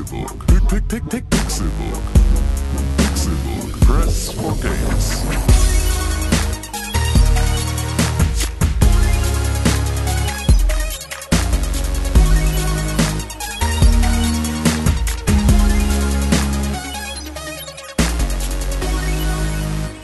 Pixelbook. Pick, pick, pick, Pixelbook. Pixelbook. Press for games.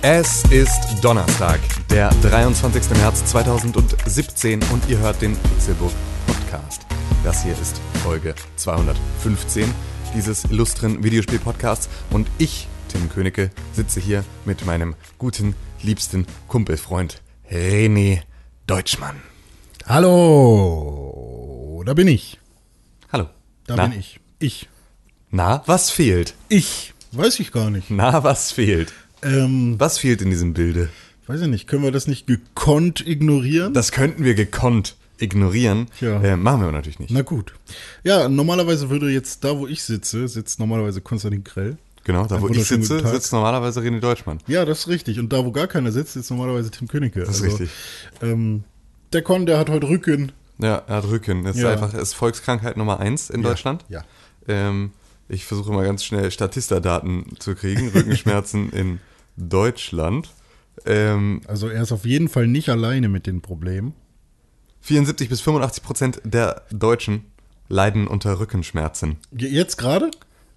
Es ist Donnerstag, der 23. März 2017 und ihr hört den Pixelbook Podcast. Das hier ist Folge 215 dieses illustren Videospiel-Podcasts und ich, Tim Königke, sitze hier mit meinem guten, liebsten Kumpelfreund René Deutschmann. Hallo, da bin ich. Hallo. Da Na? bin ich. Ich. Na, was fehlt? Ich. Weiß ich gar nicht. Na, was fehlt? Ähm, Was fehlt in diesem Bilde? weiß ich nicht. Können wir das nicht gekonnt ignorieren? Das könnten wir gekonnt ignorieren. Tja. Äh, machen wir aber natürlich nicht. Na gut. Ja, normalerweise würde jetzt da, wo ich sitze, sitzt normalerweise Konstantin Krell. Genau, da wo ich sitze, sitzt normalerweise René Deutschmann. Ja, das ist richtig. Und da, wo gar keiner sitzt, sitzt normalerweise Tim Königke. Das ist richtig. Ähm, der Con, der hat heute Rücken. Ja, er hat Rücken. Das ist Ja. einfach ist Volkskrankheit Nummer eins in Deutschland. Ja. Ähm, ich versuche mal ganz schnell Statista-Daten zu kriegen. Rückenschmerzen in Deutschland. Ähm, Also er ist auf jeden Fall nicht alleine mit den Problemen. 74 bis 85 Prozent der Deutschen leiden unter Rückenschmerzen. Je- Jetzt gerade?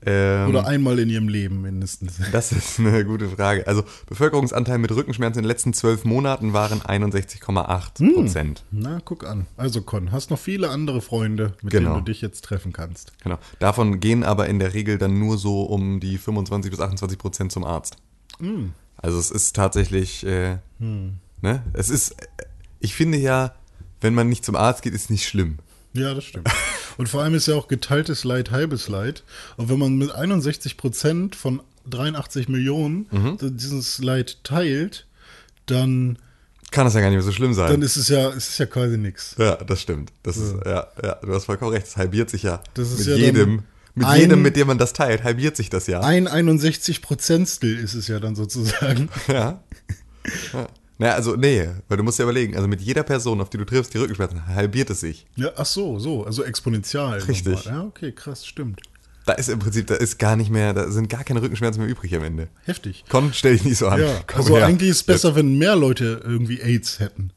Ähm, Oder einmal in ihrem Leben mindestens? Das ist eine gute Frage. Also Bevölkerungsanteil mit Rückenschmerzen in den letzten zwölf Monaten waren 61,8 Prozent. Na, guck an. Also Con, hast noch viele andere Freunde, mit Genau. denen du dich jetzt treffen kannst. Genau. Davon gehen aber in der Regel dann nur so um die 25 bis 28 Prozent zum Arzt. Also es ist tatsächlich, äh, ne? Es ist, ich finde ja, wenn man nicht zum Arzt geht, ist nicht schlimm. Ja, das stimmt. Und vor allem ist ja auch geteiltes Leid halbes Leid. Und wenn man mit 61 Prozent von 83 Millionen Mhm. dieses Leid teilt, dann, Kann das ja gar nicht mehr so schlimm sein. dann ist es ja, es ist ja quasi nichts. ja, das stimmt. Das ist, ja, ja, du hast vollkommen recht. Es halbiert sich ja. Das ist mit ja jedem, mit ein- jedem, mit dem man das teilt, halbiert sich das ja. Ein 61 Prozentstel ist es ja dann sozusagen. Ja. ja. Naja, also, nee, weil du musst ja überlegen, also mit jeder Person, auf die du triffst, die Rückenschmerzen, halbiert es sich. Ja, ach so, so, also exponentiell. Richtig. nochmal. Ja, okay, krass, stimmt. Da ist im Prinzip, da ist gar nicht mehr, da sind gar keine Rückenschmerzen mehr übrig am Ende. Heftig. Komm, stell dich nicht so an. Ja, Komm also her. eigentlich ist es besser, wenn mehr Leute irgendwie AIDS hätten.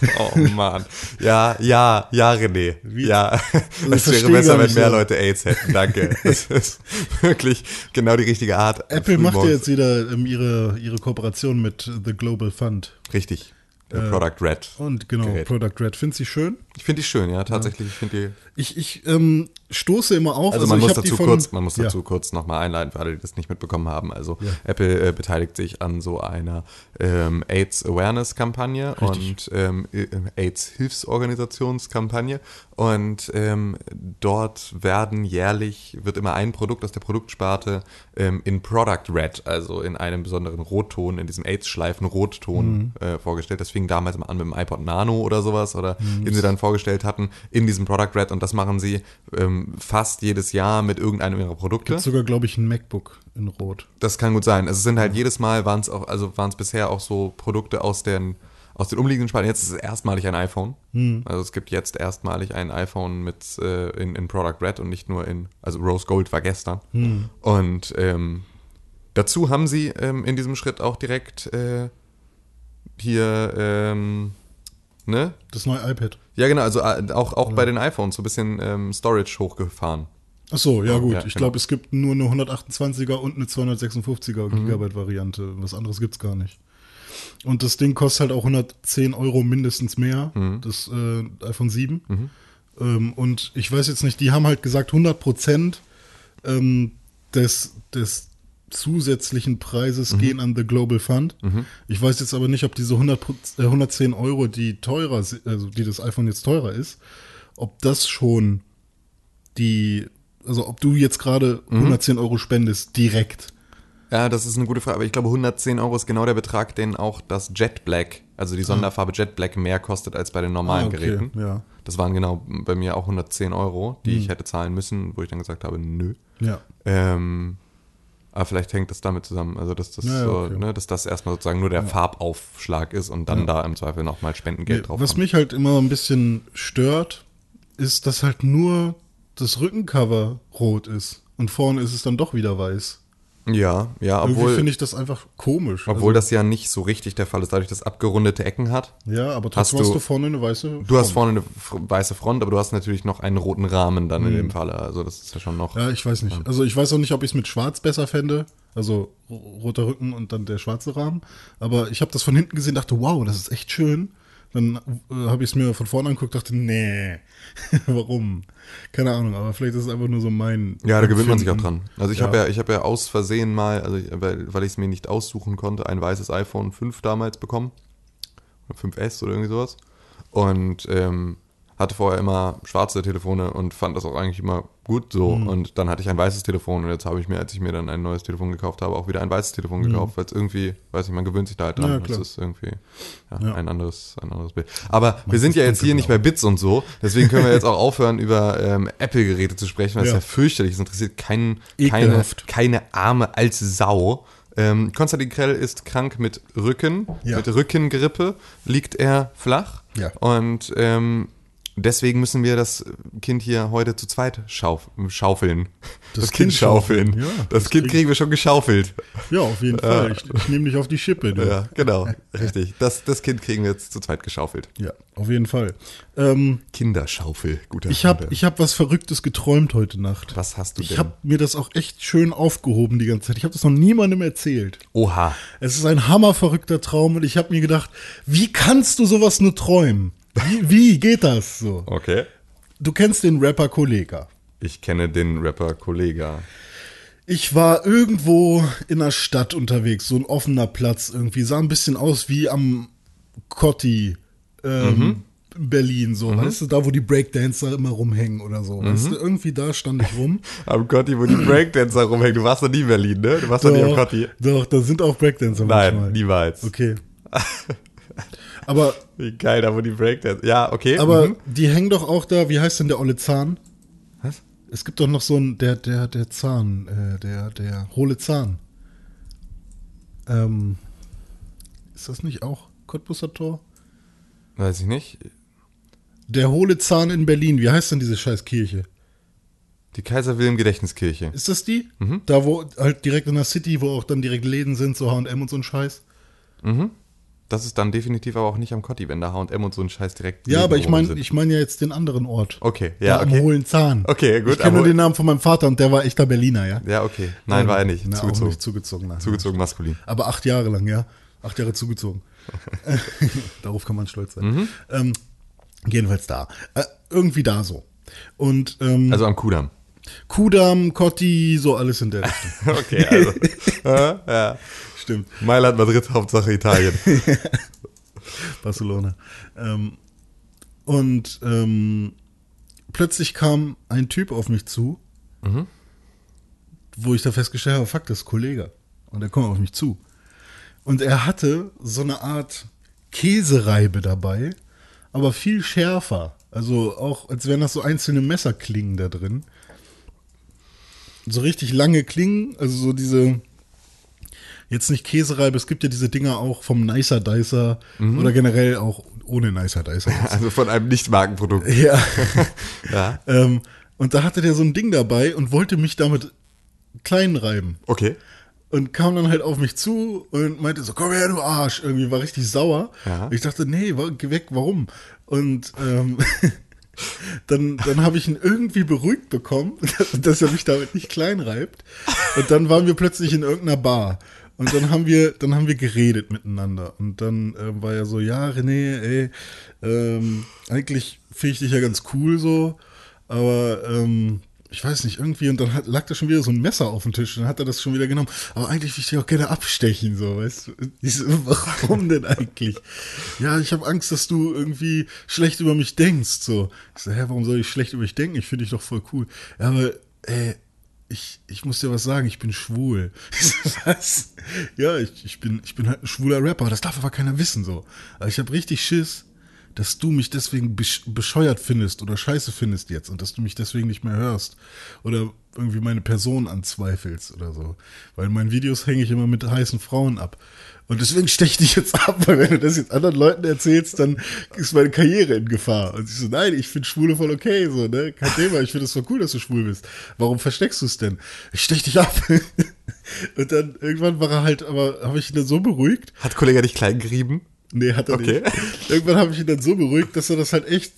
Oh Mann. Ja, ja, ja, René. Wie- Ja, ich es wäre besser, wenn mehr. Leute AIDS hätten. Danke. Das ist wirklich genau die richtige Art. Apple macht ja jetzt wieder ähm, ihre, ihre Kooperation mit The Global Fund. Richtig. Der Product Red. Und genau, Gerät. Product Red. Findest du schon? Ich finde die schön, ja, tatsächlich. Ich die. Ich, ich ähm, stoße immer auf. Also man muss ich hab die dazu von- kurz, man muss Ja. dazu kurz nochmal einleiten für alle, die das nicht mitbekommen haben. Also Apple äh, beteiligt sich an so einer ähm, AIDS Awareness Kampagne und ähm, äh, AIDS Hilfsorganisationskampagne und ähm, dort werden jährlich wird immer ein Produkt aus der Produktsparte ähm, in Product Red, also in einem besonderen Rotton, in diesem AIDS Schleifen Rotton äh, vorgestellt. Das fing damals mal an mit dem iPod Nano oder sowas oder den sie dann vorgestellt hatten in diesem Product Red und das machen sie ähm, fast jedes Jahr mit irgendeinem ihrer Produkte. Gibt sogar, glaube ich, ein MacBook in Rot. Das kann gut sein. Also es sind halt jedes Mal waren es auch, also waren es bisher auch so Produkte aus den aus den umliegenden Spalten. Jetzt ist es erstmalig ein iPhone. Also es gibt jetzt erstmalig ein iPhone mit äh, in, in Product Red und nicht nur in, also Rose Gold war gestern. Und ähm, dazu haben sie ähm, in diesem Schritt auch direkt äh, hier, ähm, ne? Das neue iPad. Ja genau, also äh, auch, auch bei den iPhones so ein bisschen ähm, Storage hochgefahren. Ach so, ja gut. ja, ich genau. glaube, es gibt nur eine 128er und eine 256er Gigabyte Variante. Was anderes gibt's gar nicht. Und das Ding kostet halt auch 110 Euro mindestens mehr. Das äh, iPhone 7. Ähm, und ich weiß jetzt nicht, die haben halt gesagt, 100 Prozent ähm, des, des zusätzlichen Preises gehen an The Global Fund. Ich weiß jetzt aber nicht, ob diese 100, Proz- äh, 110 Euro, die teurer, also die das iPhone jetzt teurer ist, ob das schon die, also ob du jetzt gerade 110 Euro spendest, direkt. Ja, das ist eine gute Frage, aber ich glaube 110 Euro ist genau der Betrag, den auch das Jet Black, also die Sonderfarbe Jet Black mehr kostet als bei den normalen Ah, okay, Geräten. ja. Das waren genau bei mir auch 110 Euro, die ich hätte zahlen müssen, wo ich dann gesagt habe, nö. Ja. Ähm, aber vielleicht hängt das damit zusammen, also dass das, Ja, ja, so, okay. ne, dass das erstmal sozusagen nur der Farbaufschlag ist und dann da im Zweifel nochmal Spendengeld drauf Was kommt. mich halt immer ein bisschen stört, ist, dass halt nur das Rückencover rot ist und vorne ist es dann doch wieder weiß. Ja, ja, Irgendwie obwohl, finde ich das einfach komisch. obwohl das ja nicht so richtig der Fall ist, dadurch, dass es abgerundete Ecken hat. also, ja, aber hast trotzdem hast du- du vorne eine weiße. Du hast Front. vorne eine weiße Front, aber du hast natürlich noch einen roten Rahmen dann in dem Falle. Also das ist ja schon noch. Mhm. Ja, ich weiß nicht. Also ich weiß auch nicht, ob ich es mit Schwarz besser fände. Also ro- roter Rücken und dann der schwarze Rahmen. Aber ich habe das von hinten gesehen, dachte, wow, das ist echt schön. Dann äh, habe ich es mir von vorne angeguckt, dachte, nee, warum? Keine Ahnung, aber vielleicht ist es einfach nur so mein. Ja, da gewöhnt man sich auch dran. Also ich Ja. habe ja, ich habe ja aus Versehen mal, also weil, weil ich es mir nicht aussuchen konnte, ein weißes iPhone 5 damals bekommen. Oder 5S oder irgendwie sowas. Und ähm, hatte vorher immer schwarze Telefone und fand das auch eigentlich immer gut so. Mhm. Und dann hatte ich ein weißes Telefon und jetzt habe ich mir, als ich mir dann ein neues Telefon gekauft habe, auch wieder ein weißes Telefon gekauft, weil es irgendwie, weiß nicht, man gewöhnt sich da halt dran. Mhm. Ja, das ist irgendwie ja, Ja. ein anderes, ein anderes Bild. Aber wir sind ja jetzt hier nicht dunkelblau. bei Bits und so, deswegen können wir jetzt auch aufhören, über ähm, Apple-Geräte zu sprechen, weil es Ja. ja fürchterlich ist. interessiert keinen, keine, Ekelhaft. keine Arme als Sau. Ähm, Konstantin Krell ist krank mit Rücken, Ja. mit Rückengrippe liegt er flach. Ja. Und ähm, deswegen müssen wir das Kind hier heute zu zweit schauf schaufeln. Das Kind schaufeln. schaufeln, ja. das Das Kind krieg- kriegen wir schon geschaufelt. Ja, auf jeden Fall. Ich, ich nehme dich auf die Schippe. Du. Ja, genau. Richtig. Das, das Kind kriegen wir jetzt zu zweit geschaufelt. Ja, auf jeden Fall. Ähm, Kinderschaufel, guter ich habe ich hab was Verrücktes geträumt heute Nacht. Was hast du Ich denn? habe mir das auch echt schön aufgehoben die ganze Zeit. Ich habe das noch niemandem erzählt. Oha. Es ist ein hammerverrückter Traum und ich habe mir gedacht, wie kannst du sowas nur träumen? Wie, wie geht das so? Okay. Du kennst den Rapper Kollega. Ich kenne den Rapper Kollega. Ich war irgendwo in der Stadt unterwegs, so ein offener Platz irgendwie, sah ein bisschen aus wie am Cotti ähm, Berlin, so, weißt du, da wo die Breakdancer immer rumhängen oder so, weißt du, irgendwie da stand ich rum. Am Cotti, wo die Breakdancer rumhängen. Du warst noch nie in Berlin, ne? Du warst noch nie am Cotti. doch, da sind auch Breakdancer Nein, manchmal. niemals. Okay. Aber, Wie geil, da wo die Breakdancer. Ja, okay. aber mhm. die hängen doch auch da, wie heißt denn der olle Zahn? Was? Es gibt doch noch so einen, der, der, der Zahn, äh, der, der hohle Zahn. Ähm, ist das nicht auch Cottbusser Tor? Weiß ich nicht. Der hohle Zahn in Berlin, wie heißt denn diese scheiß Kirche? Die Kaiser Wilhelm Gedächtniskirche. Ist das die? Mhm. Da wo halt direkt in der City, wo auch dann direkt Läden sind, so H&M und so ein Scheiß. Das ist dann definitiv aber auch nicht am Cotti, wenn da H&M und so ein Scheiß direkt Ja, aber ich meine ich mein ja jetzt den anderen Ort. Okay, ja, Da am okay. hohlen Zahn. Okay, gut, Ich kenne nur den Namen von meinem Vater und der war echter Berliner, ja? Ja, okay. Nein, war er nicht. Na, Zugezogen. nicht zugezogen. Nein. Zugezogen maskulin. Aber acht Jahre lang, ja. Acht Jahre zugezogen. Darauf kann man stolz sein. Mhm. Ähm, jedenfalls da. Äh, irgendwie da so. Und ähm, Also am Kudamm. Kudam, Cotti, so alles in der Richtung. Okay, also. ja. Stimmt. Mailand, Madrid, Hauptsache Italien. Barcelona. Ähm, und ähm, plötzlich kam ein Typ auf mich zu, wo ich da festgestellt habe, fuck, das ist Kollege. Und er kommt auf mich zu. Und er hatte so eine Art Käsereibe dabei, aber viel schärfer. Also auch, als wären das so einzelne Messerklingen da drin. So richtig lange Klingen, also so diese, jetzt nicht Käsereibe, es gibt ja diese Dinger auch vom Nicer Dicer oder generell auch ohne Nicer Dicer. jetzt. Also von einem Nicht-Markenprodukt. ja. Ja. ähm, und da hatte der so ein Ding dabei und wollte mich damit klein reiben. Okay. Und kam dann halt auf mich zu und meinte so, komm her, du Arsch. Irgendwie war richtig sauer. Ja. Ich dachte, nee, geh weg, warum? Und ähm, dann, dann habe ich ihn irgendwie beruhigt bekommen, dass er mich damit nicht klein reibt. Und dann waren wir plötzlich in irgendeiner Bar. Und dann haben wir, dann haben wir geredet miteinander. Und dann ähm, war er so, ja, René, ey, ähm, eigentlich finde ich dich ja ganz cool so, aber ähm, ich weiß nicht, irgendwie, und dann hat, lag da schon wieder so ein Messer auf dem Tisch, dann hat er das schon wieder genommen. Aber eigentlich will ich dich auch gerne abstechen, so, weißt du? So, warum denn eigentlich? Ja, ich habe Angst, dass du irgendwie schlecht über mich denkst, so. Ich so, hä, warum soll ich schlecht über dich denken? Ich finde dich doch voll cool. Ja, aber, ey, ich, ich muss dir was sagen, ich bin schwul. Ich so, was? Ja, ich, ich, bin, ich bin halt ein schwuler Rapper, das darf aber keiner wissen, so. Aber ich habe richtig Schiss, dass du mich deswegen bescheuert findest oder scheiße findest jetzt und dass du mich deswegen nicht mehr hörst oder irgendwie meine Person anzweifelst oder so. Weil in meinen Videos hänge ich immer mit heißen Frauen ab. Und deswegen steche ich dich jetzt ab, weil wenn du das jetzt anderen Leuten erzählst, dann ist meine Karriere in Gefahr. Und ich so, nein, ich finde Schwule voll okay, so, ne? Kein Thema, ich finde es voll cool, dass du schwul bist. Warum versteckst du es denn? Ich steche dich ab. Und dann irgendwann war er halt, aber habe ich ihn dann so beruhigt. Hat Kollege dich klein gerieben? Nee, hat er okay. nicht. Irgendwann habe ich ihn dann so beruhigt, dass er das halt echt,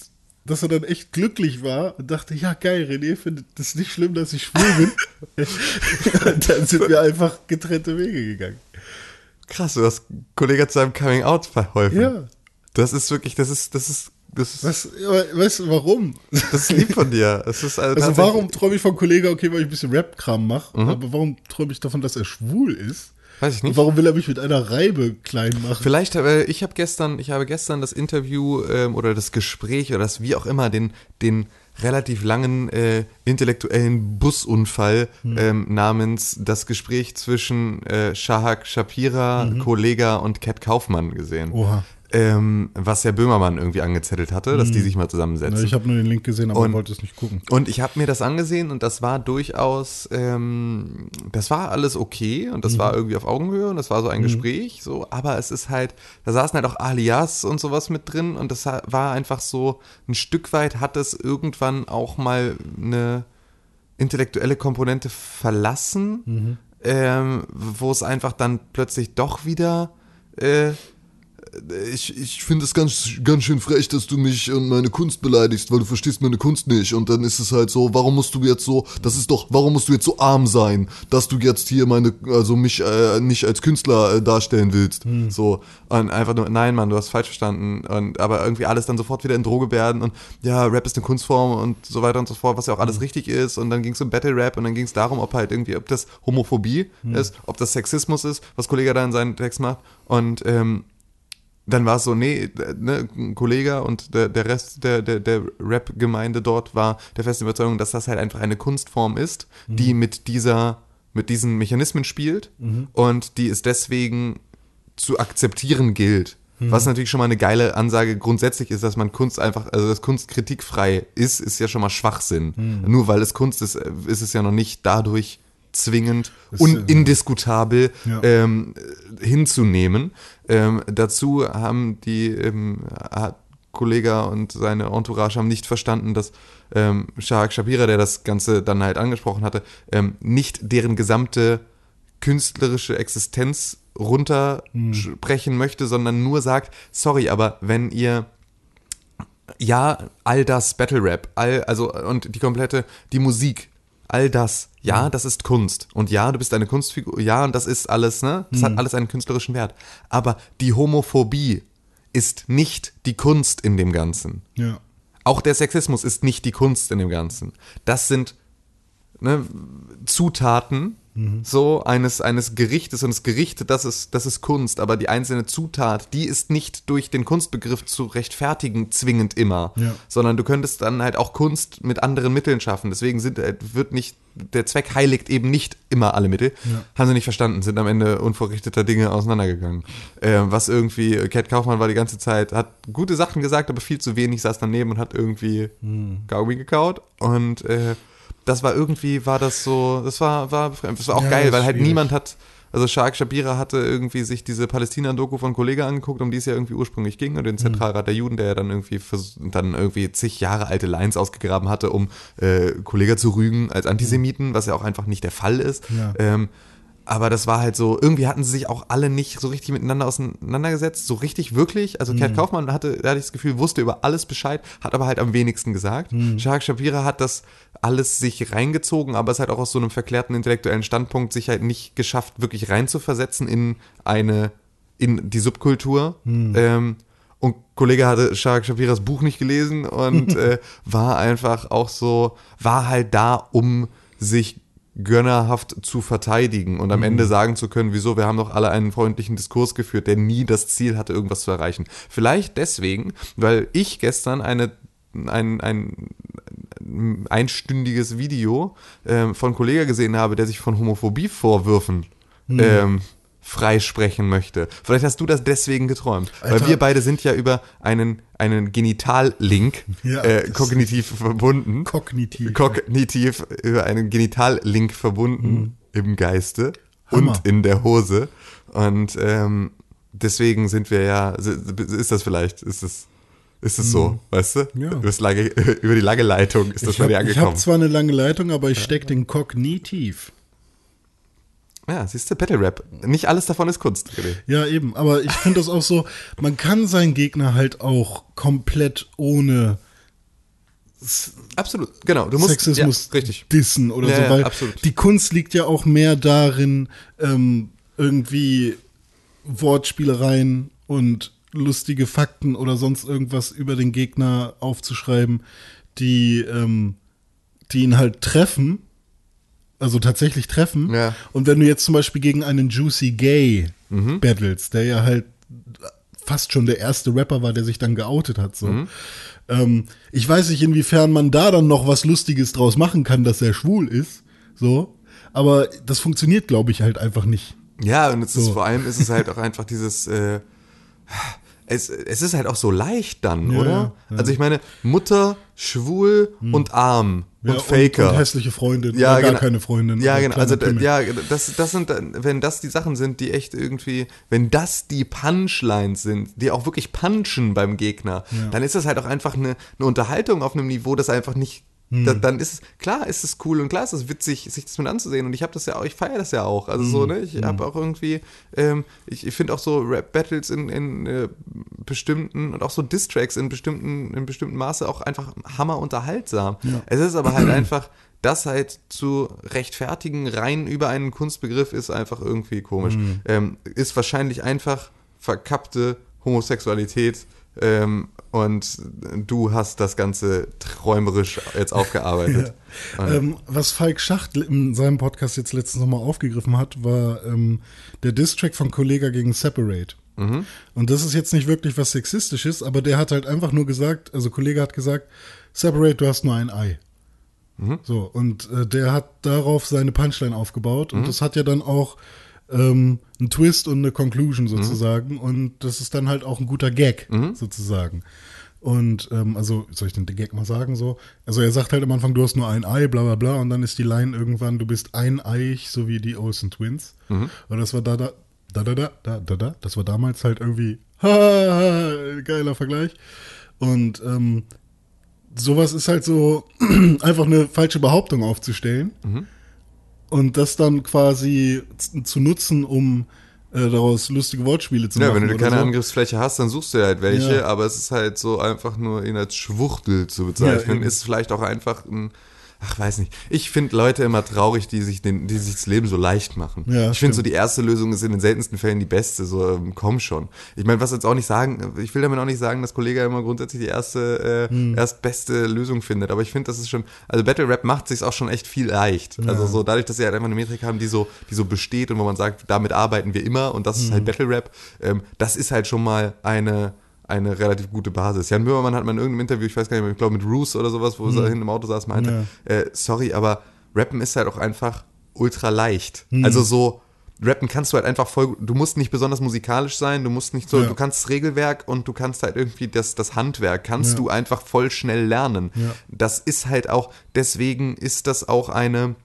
dass er dann echt glücklich war und dachte, ja geil, René findet das nicht schlimm, dass ich schwul bin. dann sind wir einfach getrennte Wege gegangen. Krass, du hast Kollege zu seinem Coming Out verholfen. Ja. Das ist wirklich, das ist, das ist, das ist. Was, weißt du, warum? Das ist lieb von dir. Also, also warum träume ich von Kollege, okay, weil ich ein bisschen Rap-Kram mache, mhm. aber warum träume ich davon, dass er schwul ist? Weiß ich nicht. Und warum will er mich mit einer Reibe klein machen? Vielleicht, äh, ich habe gestern, ich habe gestern das Interview ähm, oder das Gespräch oder das wie auch immer, den, den relativ langen äh, intellektuellen Busunfall hm. ähm, namens das Gespräch zwischen äh, Shahak Shapira, mhm. Kollega und Cat Kaufmann gesehen. Oha ähm, was Herr Böhmermann irgendwie angezettelt hatte, dass die hm. sich mal zusammensetzen. ich habe nur den Link gesehen, aber und, wollte es nicht gucken. Und ich habe mir das angesehen und das war durchaus, ähm, das war alles okay und das mhm. war irgendwie auf Augenhöhe und das war so ein mhm. Gespräch, so, aber es ist halt, da saßen halt auch Alias und sowas mit drin und das war einfach so, ein Stück weit hat es irgendwann auch mal eine intellektuelle Komponente verlassen, mhm. ähm, wo es einfach dann plötzlich doch wieder äh, ich, ich finde es ganz, ganz schön frech, dass du mich und meine Kunst beleidigst, weil du verstehst meine Kunst nicht. Und dann ist es halt so, warum musst du jetzt so, das ist doch, warum musst du jetzt so arm sein, dass du jetzt hier meine, also mich äh, nicht als Künstler äh, darstellen willst. Hm. So. Und einfach nur, nein, Mann, du hast falsch verstanden. Und, aber irgendwie alles dann sofort wieder in Droge werden und ja, Rap ist eine Kunstform und so weiter und so fort, was ja auch alles hm. richtig ist. Und dann ging es um Battle Rap und dann ging es darum, ob halt irgendwie, ob das Homophobie hm. ist, ob das Sexismus ist, was Kollege da in seinen Text macht. Und ähm, dann war es so, nee, ne, ein Kollege und der, der Rest der, der, der Rap-Gemeinde dort war der festen Überzeugung, dass das halt einfach eine Kunstform ist, mhm. die mit dieser, mit diesen Mechanismen spielt mhm. und die es deswegen zu akzeptieren gilt. Mhm. Was natürlich schon mal eine geile Ansage grundsätzlich ist, dass man Kunst einfach, also dass Kunst kritikfrei ist, ist ja schon mal Schwachsinn. Mhm. Nur weil es Kunst ist, ist es ja noch nicht dadurch zwingend und indiskutabel ja. ähm, hinzunehmen. Ähm, dazu haben die ähm, hat Kollege und seine Entourage haben nicht verstanden, dass ähm, Shahak Shapira, der das Ganze dann halt angesprochen hatte, ähm, nicht deren gesamte künstlerische Existenz runtersprechen hm. möchte, sondern nur sagt, sorry, aber wenn ihr ja, all das Battle Rap, all, also und die komplette, die Musik, all das, ja, das ist Kunst. Und ja, du bist eine Kunstfigur, ja, und das ist alles, ne? Das mhm. hat alles einen künstlerischen Wert. Aber die Homophobie ist nicht die Kunst in dem Ganzen. Ja. Auch der Sexismus ist nicht die Kunst in dem Ganzen. Das sind ne, Zutaten, mhm. so eines, eines Gerichtes und das Gericht, das ist, das ist Kunst, aber die einzelne Zutat, die ist nicht durch den Kunstbegriff zu rechtfertigen zwingend immer, ja. sondern du könntest dann halt auch Kunst mit anderen Mitteln schaffen. Deswegen sind, äh, wird nicht, der Zweck heiligt eben nicht immer alle Mittel. Ja. Haben sie nicht verstanden, sind am Ende unvorrichteter Dinge auseinandergegangen. Äh, was irgendwie, Cat Kaufmann war die ganze Zeit, hat gute Sachen gesagt, aber viel zu wenig, saß daneben und hat irgendwie mhm. Kaugummi gekaut und äh, das war irgendwie, war das so, das war, war, das war auch ja, geil, weil halt niemand hat, also Shark Shabira hatte irgendwie sich diese Palästina-Doku von Kollege angeguckt, um die es ja irgendwie ursprünglich ging, und den mhm. Zentralrat der Juden, der ja dann irgendwie dann irgendwie zig Jahre alte Lines ausgegraben hatte, um äh, Kollege zu rügen als Antisemiten, was ja auch einfach nicht der Fall ist. Ja. Ähm, aber das war halt so, irgendwie hatten sie sich auch alle nicht so richtig miteinander auseinandergesetzt, so richtig wirklich. Also Kurt mhm. Kaufmann hatte, da hatte ich das Gefühl, wusste über alles Bescheid, hat aber halt am wenigsten gesagt. Mhm. Shahak Shapira hat das alles sich reingezogen, aber es hat auch aus so einem verklärten intellektuellen Standpunkt sich halt nicht geschafft, wirklich reinzuversetzen in eine, in die Subkultur. Mhm. Ähm, und Kollege hatte Shahak Shapiras Buch nicht gelesen und äh, war einfach auch so, war halt da, um sich gönnerhaft zu verteidigen und am mhm. Ende sagen zu können, wieso, wir haben doch alle einen freundlichen Diskurs geführt, der nie das Ziel hatte, irgendwas zu erreichen. Vielleicht deswegen, weil ich gestern eine ein, ein einstündiges Video ähm, von Kollegen gesehen habe, der sich von Homophobie-Vorwürfen mhm. ähm, freisprechen möchte. Vielleicht hast du das deswegen geträumt. Alter. Weil wir beide sind ja über einen, einen Genitallink Ja, äh, kognitiv verbunden. Kognitiv. Kognitiv über einen Genitallink verbunden im Geiste Mhm. Hammer. und in der Hose. Und ähm, deswegen sind wir ja, ist das vielleicht, ist das, ist es so, weißt du? Mhm. Ja. Lange, über die lange Leitung ist das ich bei dir habe angekommen. hab zwar eine lange Leitung, aber ich stecke den kognitiv. Ja, siehst du, Battle Rap. Nicht alles davon ist Kunst. Ja, eben. Aber ich finde das auch so, man kann seinen Gegner halt auch komplett ohne Absolut, genau. Du musst, Sexismus ja, richtig. dissen oder Ja, so, ja, weil absolut. die Kunst liegt ja auch mehr darin, ähm, irgendwie Wortspielereien und lustige Fakten oder sonst irgendwas über den Gegner aufzuschreiben, die, ähm, die ihn halt treffen, also tatsächlich treffen. Ja. Und wenn du jetzt zum Beispiel gegen einen Juicy Gay Mhm. battles, der ja halt fast schon der erste Rapper war, der sich dann geoutet hat, so. Mhm. Ähm, ich weiß nicht, inwiefern man da dann noch was Lustiges draus machen kann, dass er schwul ist, so. Aber das funktioniert, glaube ich, halt einfach nicht. Ja, und es ist So. vor allem ist es halt auch einfach dieses, äh, es, es ist halt auch so leicht dann, Ja, oder? ja. Mhm. Also ich meine, Mutter, schwul und arm Ja, und Faker. Und, und hässliche Freundin ja, oder gar genau. keine Freundin. Ja, oder genau. Also Pimmel. ja, das, das sind, wenn das die Sachen sind, die echt irgendwie, wenn das die Punchlines sind, die auch wirklich punchen beim Gegner, dann ist das halt auch einfach eine, eine Unterhaltung auf einem Niveau, das einfach nicht. Hm. Da, dann ist es, klar ist es cool und klar ist es witzig, sich das mit anzusehen. Und ich habe das ja auch, ich feiere das ja auch. Also Hm. so, ne? Ich habe auch irgendwie, ähm, ich, ich finde auch so Rap-Battles in, in äh, bestimmten und auch so Diss-Tracks in bestimmten, in bestimmten Maße auch einfach hammer unterhaltsam. Es ist aber halt einfach, das halt zu rechtfertigen, rein über einen Kunstbegriff, ist einfach irgendwie komisch. Ähm, ist wahrscheinlich einfach verkappte Homosexualität. Ähm, und du hast das Ganze träumerisch jetzt aufgearbeitet. Und- Ähm, was Falk Schacht in seinem Podcast jetzt letztens nochmal aufgegriffen hat, war ähm, der Distrack von Kollega gegen Separate. Und das ist jetzt nicht wirklich was Sexistisches, aber der hat halt einfach nur gesagt, also Kollege hat gesagt, Separate, du hast nur ein Ei. So, und äh, der hat darauf seine Punchline aufgebaut und das hat ja dann auch ähm, einen Twist und eine Conclusion sozusagen und das ist dann halt auch ein guter Gag sozusagen. Und ähm, also, soll ich den Gag mal sagen so? Also er sagt halt am Anfang, du hast nur ein Ei, bla bla bla, und dann ist die Line irgendwann, du bist ein Eich, so wie die Olsen Twins. Und das war da, da, da, da, da, da, da, da, das war damals halt irgendwie, ha, geiler Vergleich. Und ähm, sowas ist halt so einfach eine falsche Behauptung aufzustellen und das dann quasi zu nutzen, um äh, daraus lustige Wortspiele zu ja, machen. wenn du keine so. Angriffsfläche hast, dann suchst du halt welche, Ja. aber es ist halt so einfach nur ihn als Schwuchtel zu bezeichnen, eben. ist vielleicht auch einfach ein, ach weiß nicht. Ich finde Leute immer traurig, die sich, den, die sich das Leben so leicht machen. Ja, ich finde so die erste Lösung ist in den seltensten Fällen die beste, so ähm, komm schon. Ich meine, was jetzt auch nicht sagen, ich will damit auch nicht sagen, dass Kollege immer grundsätzlich die erste, äh, Hm. erstbeste Lösung findet, aber ich finde, das ist schon, also Battle Rap macht sich auch schon echt viel leicht. Also so dadurch, dass sie halt einfach eine Metrik haben, die so, die so besteht und wo man sagt, damit arbeiten wir immer und das ist Hm. halt Battle Rap, ähm, das ist halt schon mal eine, eine relativ gute Basis. Jan Böhmermann hat mal in irgendeinem Interview, ich weiß gar nicht mehr, ich glaube mit Roos oder sowas, wo er hinten im Auto saß, meinte, äh, sorry, aber Rappen ist halt auch einfach ultra leicht. Also so, Rappen kannst du halt einfach voll, du musst nicht besonders musikalisch sein, du musst nicht so, Ja. du kannst das Regelwerk und du kannst halt irgendwie das, das Handwerk, kannst Ja. du einfach voll schnell lernen. Ja. Das ist halt auch, deswegen ist das auch eine,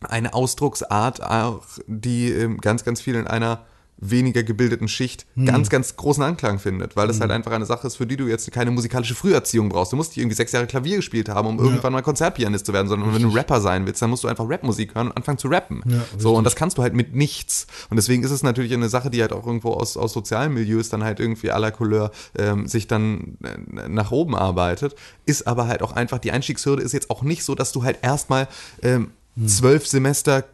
eine Ausdrucksart, auch, die ähm, ganz, ganz viel in einer weniger gebildeten Schicht Hm. ganz, ganz großen Anklang findet, weil das halt einfach eine Sache ist, für die du jetzt keine musikalische Früherziehung brauchst. Du musst nicht irgendwie sechs Jahre Klavier gespielt haben, um irgendwann mal Konzertpianist zu werden, sondern wenn du Rapper sein willst, dann musst du einfach Rapmusik hören und anfangen zu rappen. Ja, so, und das kannst du halt mit nichts. Und deswegen ist es natürlich eine Sache, die halt auch irgendwo aus, aus sozialen Milieus dann halt irgendwie à la Couleur ähm, sich dann äh, nach oben arbeitet, ist aber halt auch einfach, die Einstiegshürde ist jetzt auch nicht so, dass du halt erstmal ähm, zwölf Semester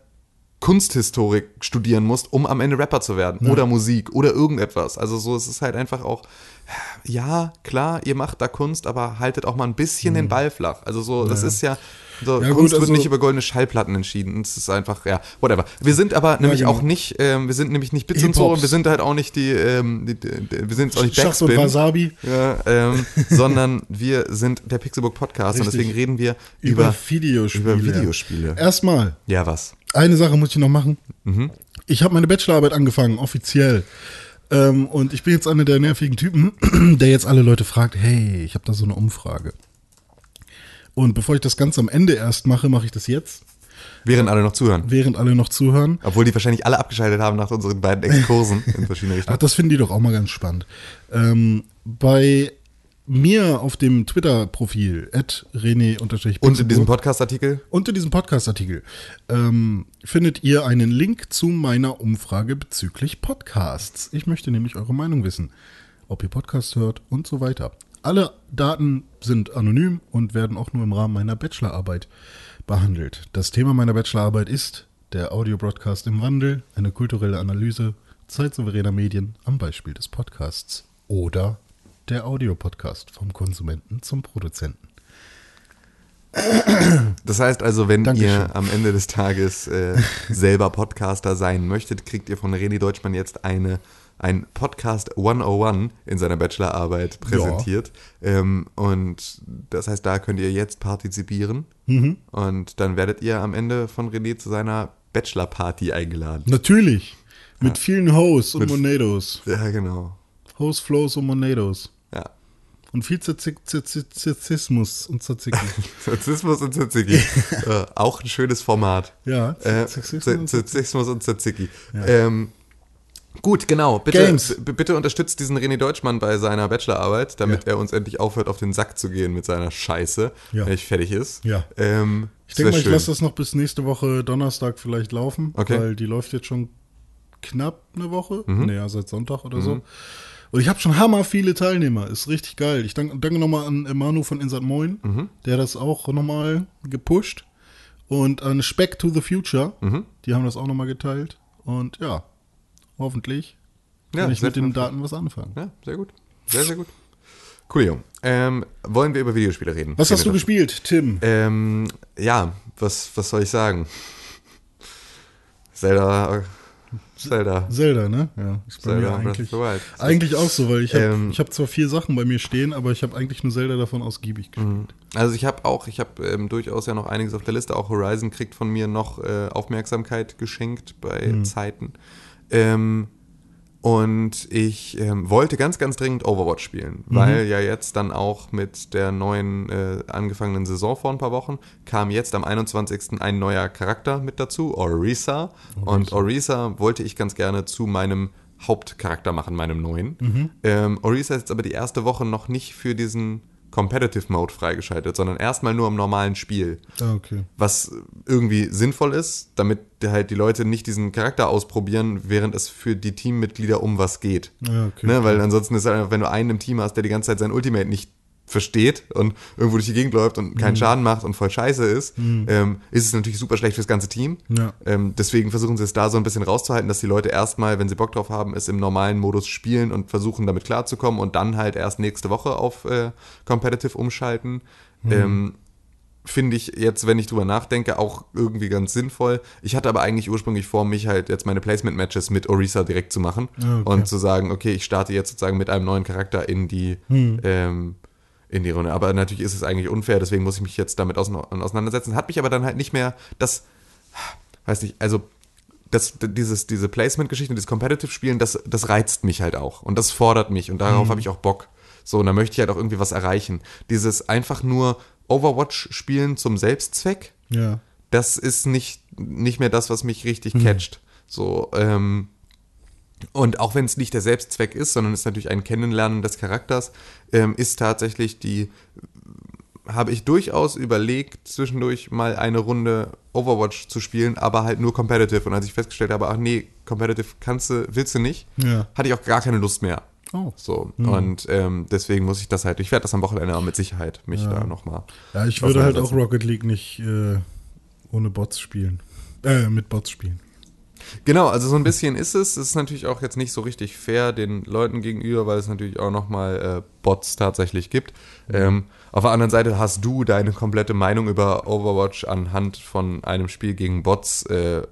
Kunsthistorik studieren musst, um am Ende Rapper zu werden. Oder Musik oder irgendetwas. Also so, es ist halt einfach auch, ja, klar, ihr macht da Kunst, aber haltet auch mal ein bisschen den Ball flach. Also so, das ist ja, so, Mhm. Ja, gut, Kunst also- wird nicht über goldene Schallplatten entschieden. Es ist einfach, ja, whatever. Wir sind aber nämlich genau. auch nicht, ähm, wir sind nämlich nicht Bits und so, wir sind halt auch nicht die, ähm, die, die, wir sind jetzt auch nicht Schacht und Backspin. Wasabi Ja, ähm, sondern wir sind der Pixelbook Podcast und Richtig. deswegen reden wir über, über, Videospiele. über Videospiele. Erstmal, Ja, was? eine Sache muss ich noch machen. ich habe meine Bachelorarbeit angefangen, offiziell. Ähm, und ich bin jetzt einer der nervigen Typen, der jetzt alle Leute fragt, hey, ich habe da so eine Umfrage. Und bevor ich das Ganze am Ende erst mache, mache ich das jetzt, Während alle noch zuhören. während alle noch zuhören. Obwohl die wahrscheinlich alle abgeschaltet haben nach unseren beiden Exkursen in verschiedene Ach, Richtungen. das finden die doch auch mal ganz spannend. Ähm, bei mir auf dem Twitter-Profil, rené Und in diesem Podcast-Artikel unter diesem Podcast-Artikel ähm, findet ihr einen Link zu meiner Umfrage bezüglich Podcasts. Ich möchte nämlich eure Meinung wissen, ob ihr Podcasts hört und so weiter. Alle Daten sind anonym und werden auch nur im Rahmen meiner Bachelorarbeit behandelt. Das Thema meiner Bachelorarbeit ist der Audio-Broadcast im Wandel, eine kulturelle Analyse zeitsouveräner Medien am Beispiel des Podcasts oder der Audiopodcast vom Konsumenten zum Produzenten. Das heißt also, wenn Dankeschön. ihr am Ende des Tages äh, selber Podcaster sein möchtet, kriegt ihr von René Deutschmann jetzt eine ein Podcast 101 in seiner Bachelorarbeit präsentiert. Ähm, und das heißt, da könnt ihr jetzt partizipieren. Mhm. Und dann werdet ihr am Ende von René zu seiner Bachelor-Party eingeladen. Natürlich. Mit vielen Hoes und Monados. Ja, genau. Hoes, Flows und Monados. Ja. Und viel Zazismus und Tzatziki. Sozialismus und Tzatziki. äh, auch ein schönes Format. Ja, Äh, Sexismus und Tzatziki. Ähm, gut, genau. Bitte, Games. bitte unterstützt diesen René Deutschmann bei seiner Bachelorarbeit, damit er uns endlich aufhört, auf den Sack zu gehen mit seiner Scheiße, Ja. wenn ich fertig ist. Ja. Ähm, Ich denke mal, ich lasse das noch bis nächste Woche Donnerstag vielleicht laufen, Okay. weil die läuft jetzt schon knapp eine Woche. Mhm. Naja, seit Sonntag oder so. Und ich habe schon hammer viele Teilnehmer. Ist richtig geil. Ich danke, danke nochmal an Manu von Insert Moin, Mhm. der das auch nochmal gepusht. Und an Speck to the Future, Mhm. die haben das auch nochmal geteilt. Und ja, hoffentlich Ja, kann ich mit den. Daten was anfangen. Ja, sehr gut. Sehr, sehr gut. Cool, Junge. Ähm, wollen wir über Videospiele reden? Was hast du gespielt, Tim? Ähm, ja, was, was soll ich sagen? Zelda, Zelda. Zelda, ne? Ja, ist bei Zelda mir eigentlich, eigentlich auch so, weil ich habe Ähm, ich hab zwar vier Sachen bei mir stehen, aber ich habe eigentlich nur Zelda davon ausgiebig gespielt. Also ich habe auch, ich habe ähm, durchaus ja noch einiges auf der Liste. Auch Horizon kriegt von mir noch äh, Aufmerksamkeit geschenkt bei Mhm. Zeiten. Ähm, und ich ähm, wollte ganz, ganz dringend Overwatch spielen, Mhm. weil ja jetzt dann auch mit der neuen äh, angefangenen Saison vor ein paar Wochen kam jetzt am 21. ein neuer Charakter mit dazu, Orisa. Und Orisa wollte ich ganz gerne zu meinem Hauptcharakter machen, meinem neuen. Mhm. Ähm, Orisa ist jetzt aber die erste Woche noch nicht für diesen Competitive Mode freigeschaltet, sondern erstmal nur im normalen Spiel. Ah, okay. Was irgendwie sinnvoll ist, damit halt die Leute nicht diesen Charakter ausprobieren, während es für die Teammitglieder um was geht. Ja, okay. Ne, weil ansonsten ist halt einfach, wenn du einen im Team hast, der die ganze Zeit sein Ultimate nicht versteht und irgendwo durch die Gegend läuft und Mhm. keinen Schaden macht und voll scheiße ist, ähm, ist es natürlich super schlecht fürs ganze Team. Ja. Ähm, deswegen versuchen sie es da so ein bisschen rauszuhalten, dass die Leute erstmal, wenn sie Bock drauf haben, es im normalen Modus spielen und versuchen damit klarzukommen und dann halt erst nächste Woche auf äh, Competitive umschalten. Ähm, Finde ich jetzt, wenn ich drüber nachdenke, auch irgendwie ganz sinnvoll. Ich hatte aber eigentlich ursprünglich vor, mich halt jetzt meine Placement-Matches mit Orisa direkt zu machen Ah, okay. und zu sagen, okay, ich starte jetzt sozusagen mit einem neuen Charakter in die, Hm. ähm, in die Runde. Aber natürlich ist es eigentlich unfair, deswegen muss ich mich jetzt damit ausein- auseinandersetzen. Hat mich aber dann halt nicht mehr das, weiß nicht, also das, dieses, diese Placement-Geschichte, dieses Competitive-Spielen, das, das reizt mich halt auch. Und das fordert mich und darauf habe ich auch Bock. So, und da möchte ich halt auch irgendwie was erreichen. Dieses einfach nur Overwatch spielen zum Selbstzweck, Ja. das ist nicht, nicht mehr das, was mich richtig catcht. So, ähm, und auch wenn es nicht der Selbstzweck ist, sondern es ist natürlich ein Kennenlernen des Charakters, ähm, ist tatsächlich die, habe ich durchaus überlegt, zwischendurch mal eine Runde Overwatch zu spielen, aber halt nur Competitive. Und als ich festgestellt habe, ach nee, Competitive kannst du, willst du nicht, Ja. hatte ich auch gar keine Lust mehr. Oh. So, und ähm, deswegen muss ich das halt, ich werde das am Wochenende aber mit Sicherheit mich da nochmal. Ja, ich würde halt auch Rocket League nicht äh, ohne Bots spielen. Äh, mit Bots spielen. Genau, also so ein bisschen ist es. Es ist natürlich auch jetzt nicht so richtig fair den Leuten gegenüber, weil es natürlich auch nochmal äh, Bots tatsächlich gibt. Ähm, auf der anderen Seite hast du deine komplette Meinung über Overwatch anhand von einem Spiel gegen Bots äh,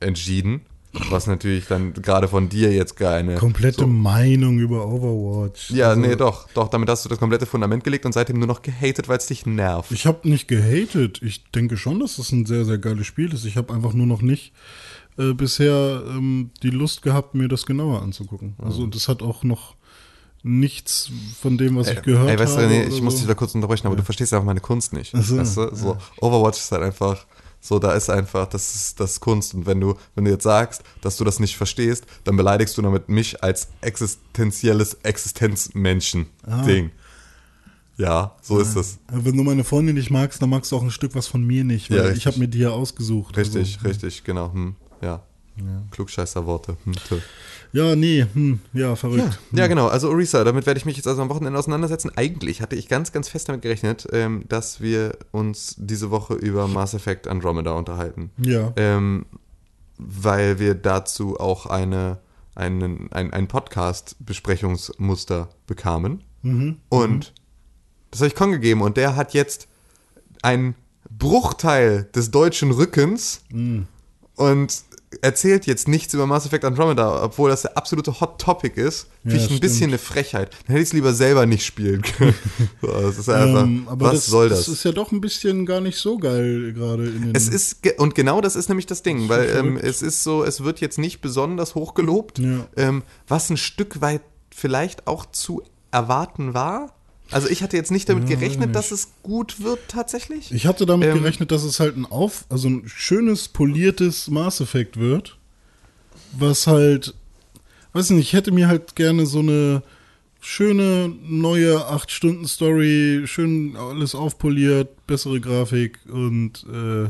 entschieden. Was natürlich dann gerade von dir jetzt keine. Komplette so. Meinung über Overwatch. Ja, Also, nee, doch, doch, damit hast du das komplette Fundament gelegt und seitdem nur noch gehatet, weil es dich nervt. Ich habe nicht gehatet. Ich denke schon, dass das ein sehr, sehr geiles Spiel ist. Ich habe einfach nur noch nicht äh, bisher ähm, die Lust gehabt, mir das genauer anzugucken. Also das hat auch noch nichts von dem, was ich gehört Ey, weißt du, habe. Oder ich muss so. dich da kurz unterbrechen, aber du verstehst einfach meine Kunst nicht. So, weißt du? so, Overwatch ist halt einfach, so, da ist einfach, das ist das ist Kunst. Und wenn du, wenn du jetzt sagst, dass du das nicht verstehst, dann beleidigst du damit mich als existenzielles Existenzmenschen-Ding. Ja, so ist es. Wenn du meine Freundin nicht magst, dann magst du auch ein Stück was von mir nicht, weil Ja, ich habe mir die ja ausgesucht. Richtig, also, richtig, genau. Hm, ja. Klugscheißer-Worte. Hm. Ja, nee, hm, ja, verrückt. Ja, genau. Also Orisa, damit werde ich mich jetzt also am Wochenende auseinandersetzen. Eigentlich hatte ich ganz, ganz fest damit gerechnet, ähm, dass wir uns diese Woche über Mass Effect Andromeda unterhalten. Ja. Ähm, weil wir dazu auch eine, einen, ein, ein Podcast-Besprechungsmuster bekamen. Und das habe ich Con gegeben und der hat jetzt einen Bruchteil des deutschen Rückens und erzählt jetzt nichts über Mass Effect Andromeda, obwohl das der absolute Hot Topic ist. Finde Ja, ich ein bisschen stimmt. eine Frechheit. Dann hätte ich es lieber selber nicht spielen können. so, das ist einfach, Ähm, aber was das, soll das? Das ist ja doch ein bisschen gar nicht so geil gerade in den. Es ist, und genau das ist nämlich das Ding, weil ähm, es ist so, es wird jetzt nicht besonders hoch gelobt, Ja. ähm, was ein Stück weit vielleicht auch zu erwarten war. Also ich hatte jetzt nicht damit gerechnet, dass es gut wird tatsächlich. Ich hatte damit Ähm, gerechnet, dass es halt ein auf, also ein schönes poliertes Mass Effect wird, was halt, weiß nicht, ich hätte mir halt gerne so eine schöne neue 8 Stunden Story, schön alles aufpoliert, bessere Grafik und äh,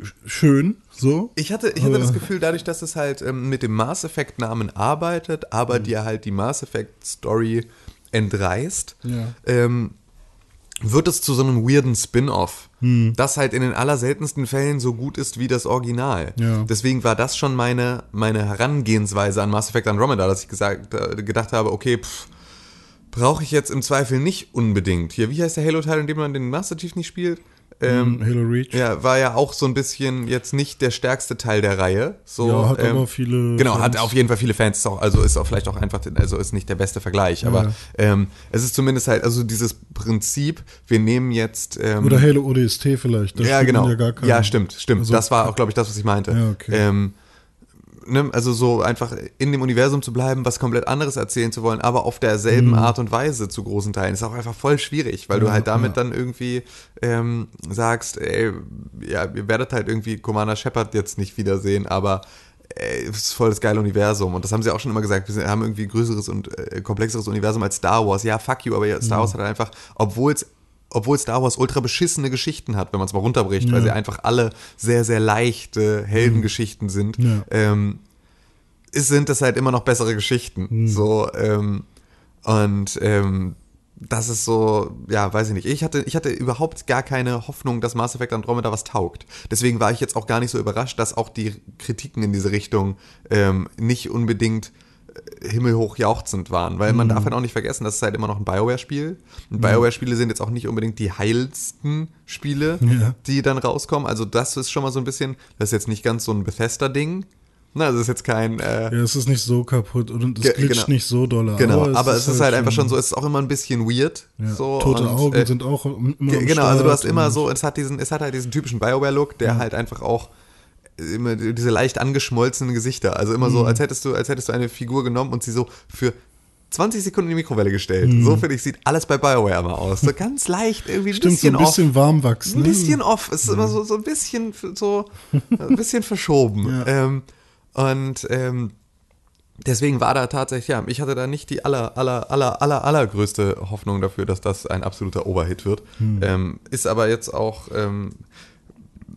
sch- schön so. Ich hatte, ich hatte Aber- das Gefühl, dadurch, dass es halt ähm, mit dem Mass Effect Namen arbeitet, Mhm. aber dir halt die Mass Effect Story entreißt, Ja. ähm, wird es zu so einem weirden Spin-off, das halt in den allerseltensten Fällen so gut ist wie das Original. Ja. Deswegen war das schon meine, meine Herangehensweise an Mass Effect Andromeda, dass ich gesagt, äh, gedacht habe, okay, pff, brauche ich jetzt im Zweifel nicht unbedingt. Hier, wie heißt der Halo-Teil, in dem man den Master Chief nicht spielt? Ähm, Halo Reach. ja, war ja auch so ein bisschen jetzt nicht der stärkste Teil der Reihe. So, Ja, hat ähm, aber viele Genau, hat Fans. auf jeden Fall viele Fans. Auch, also ist auch vielleicht auch einfach, also ist nicht der beste Vergleich. Aber Ja. ähm, es ist zumindest halt, also dieses Prinzip, wir nehmen jetzt. Ähm, Oder Halo ODST vielleicht. da ja, genau. Ja. Ja, stimmt, stimmt. Also- das war auch, glaube ich, das, was ich meinte. Ja, okay. Ne, also so einfach in dem Universum zu bleiben, was komplett anderes erzählen zu wollen, aber auf derselben Mhm. Art und Weise zu großen Teilen, ist auch einfach voll schwierig, weil du Ja, halt damit ja. dann irgendwie ähm, sagst, ey, ja, ihr werdet halt irgendwie Commander Shepard jetzt nicht wiedersehen, aber ey, es ist voll das geile Universum. Und das haben sie auch schon immer gesagt. Wir haben irgendwie ein größeres und äh, komplexeres Universum als Star Wars. Ja, fuck you, aber ja, Mhm. Star Wars hat einfach, obwohl es obwohl Star Wars ultra beschissene Geschichten hat, wenn man es mal runterbricht, weil sie einfach alle sehr, sehr leichte Heldengeschichten sind, Ja. ähm, sind das halt immer noch bessere Geschichten. So, ähm, und ähm, das ist so, ja, weiß ich nicht. Ich hatte, ich hatte überhaupt gar keine Hoffnung, dass Mass Effect Andromeda was taugt. Deswegen war ich jetzt auch gar nicht so überrascht, dass auch die Kritiken in diese Richtung ähm, nicht unbedingt himmelhoch jauchzend waren, weil man darf halt auch nicht vergessen, das ist halt immer noch ein Bioware-Spiel. Und Bioware-Spiele sind jetzt auch nicht unbedingt die heilsten Spiele, Ja. die dann rauskommen. Also das ist schon mal so ein bisschen, das ist jetzt nicht ganz so ein Bethesda-Ding. Na, das ist jetzt kein, äh, Ja, es ist nicht so kaputt und es glitscht genau. nicht so doll. Genau, aber, es ist halt, einfach schon so, es ist auch immer ein bisschen weird. Ja, so, tote und, Augen äh, sind auch immer Genau, also du hast immer so, es hat diesen, es hat halt diesen typischen Bioware-Look, der halt einfach auch immer diese leicht angeschmolzenen Gesichter. Also immer so, Mhm. als hättest du, als hättest du eine Figur genommen und sie so für 20 Sekunden in die Mikrowelle gestellt. Mhm. So finde ich, sieht alles bei Bioware immer aus. So ganz leicht, irgendwie ein Stimmt, so bisschen ein bisschen off. warm wachsen. Ein bisschen off. Es ist immer so, so ein bisschen so ein bisschen verschoben. Ja. Ähm, und ähm, deswegen war da tatsächlich, ja, ich hatte da nicht die aller, aller, aller, aller, allergrößte Hoffnung dafür, dass das ein absoluter Oberhit wird. Ähm, ist aber jetzt auch, ähm,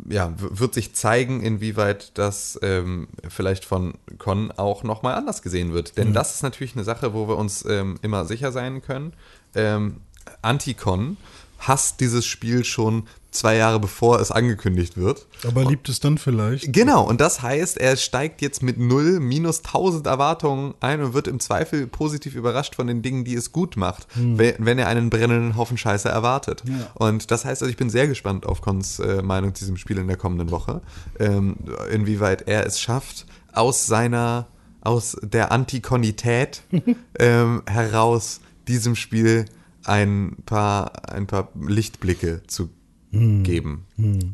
ja, wird sich zeigen, inwieweit das ähm, vielleicht von Con auch nochmal anders gesehen wird. Denn das ist natürlich eine Sache, wo wir uns ähm, immer sicher sein können. Ähm, Anticon hasst dieses Spiel schon, zwei Jahre bevor es angekündigt wird. Aber liebt es dann vielleicht? Genau, und das heißt, er steigt jetzt mit null minus 1000 Erwartungen ein und wird im Zweifel positiv überrascht von den Dingen, die es gut macht, wenn, wenn er einen brennenden Haufen Scheiße erwartet. Hm. Ja. Und das heißt, also ich bin sehr gespannt auf Cons äh, Meinung zu diesem Spiel in der kommenden Woche, ähm, inwieweit er es schafft, aus seiner, aus der Antikonität ähm, heraus diesem Spiel ein paar, ein paar Lichtblicke zu geben.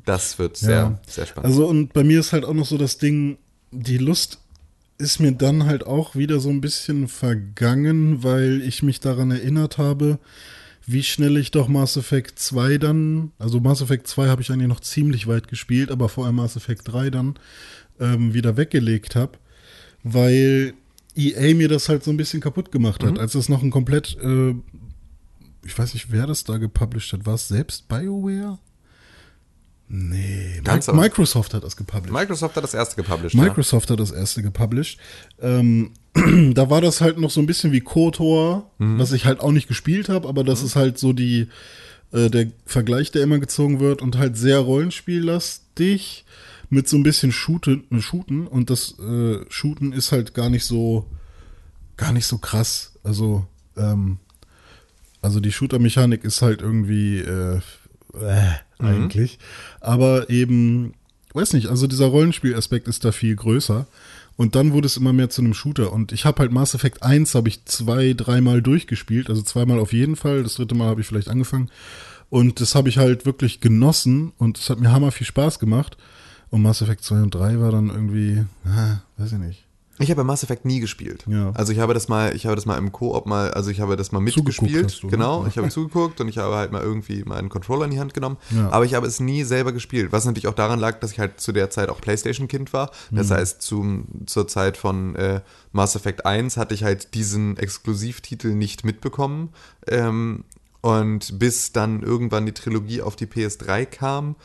Das wird sehr, Hm. Ja. sehr spannend. Also und bei mir ist halt auch noch so das Ding, die Lust ist mir dann halt auch wieder so ein bisschen vergangen, weil ich mich daran erinnert habe, wie schnell ich doch Mass Effect 2 dann, also Mass Effect 2 habe ich eigentlich noch ziemlich weit gespielt, aber vor allem Mass Effect 3 dann ähm, wieder weggelegt habe, weil EA mir das halt so ein bisschen kaputt gemacht Mhm. hat, als es noch ein komplett, äh, ich weiß nicht, wer das da gepublished hat, war es selbst BioWare? Nee, Ganz Microsoft hat das gepublished. Microsoft hat das erste gepublished. Microsoft hat das erste gepublished. Ähm, da war das halt noch so ein bisschen wie KOTOR, Mhm. was ich halt auch nicht gespielt habe, aber das ist halt so die äh, der Vergleich, der immer gezogen wird und halt sehr rollenspiellastig mit so ein bisschen Shooten, äh, Shooten und das äh, Shooten ist halt gar nicht so gar nicht so krass. Also ähm, also die Shooter-Mechanik ist halt irgendwie äh, äh, eigentlich. Aber eben, weiß nicht, also dieser Rollenspielaspekt ist da viel größer. Und dann wurde es immer mehr zu einem Shooter. Und ich habe halt Mass Effect 1 habe ich zwei, dreimal durchgespielt. Also zweimal auf jeden Fall. Das dritte Mal habe ich vielleicht angefangen. Und das habe ich halt wirklich genossen. Und es hat mir hammer viel Spaß gemacht. Und Mass Effect 2 und 3 war dann irgendwie, ah, weiß ich nicht. Ich habe Mass Effect nie gespielt. Ja. Also ich habe das mal, ich habe das mal im Koop mal, also ich habe das mal mitgespielt. du, ne? genau, Ja. ich habe zugeguckt und ich habe halt mal irgendwie mal einen Controller in die Hand genommen. Ja. Aber ich habe es nie selber gespielt. Was natürlich auch daran lag, dass ich halt zu der Zeit auch Playstation-Kind war. Das Mhm. heißt, zum, zur Zeit von äh, Mass Effect 1 hatte ich halt diesen Exklusivtitel nicht mitbekommen. Ähm, und bis dann irgendwann die Trilogie auf die PS3 kam,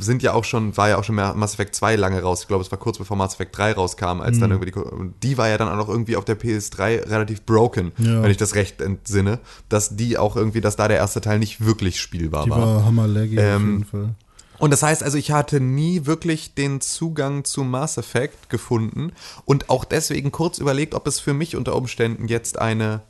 sind ja auch schon, war ja auch schon mehr Mass Effect 2 lange raus. Ich glaube, es war kurz bevor Mass Effect 3 rauskam, als Mhm. dann irgendwie die, die war ja dann auch noch irgendwie auf der PS3 relativ broken, Ja. wenn ich das recht entsinne, dass die auch irgendwie, dass da der erste Teil nicht wirklich spielbar Die war. war hammerlaggy auf Ähm, jeden Fall. Und das heißt also, ich hatte nie wirklich den Zugang zu Mass Effect gefunden und auch deswegen kurz überlegt, ob es für mich unter Umständen jetzt eine,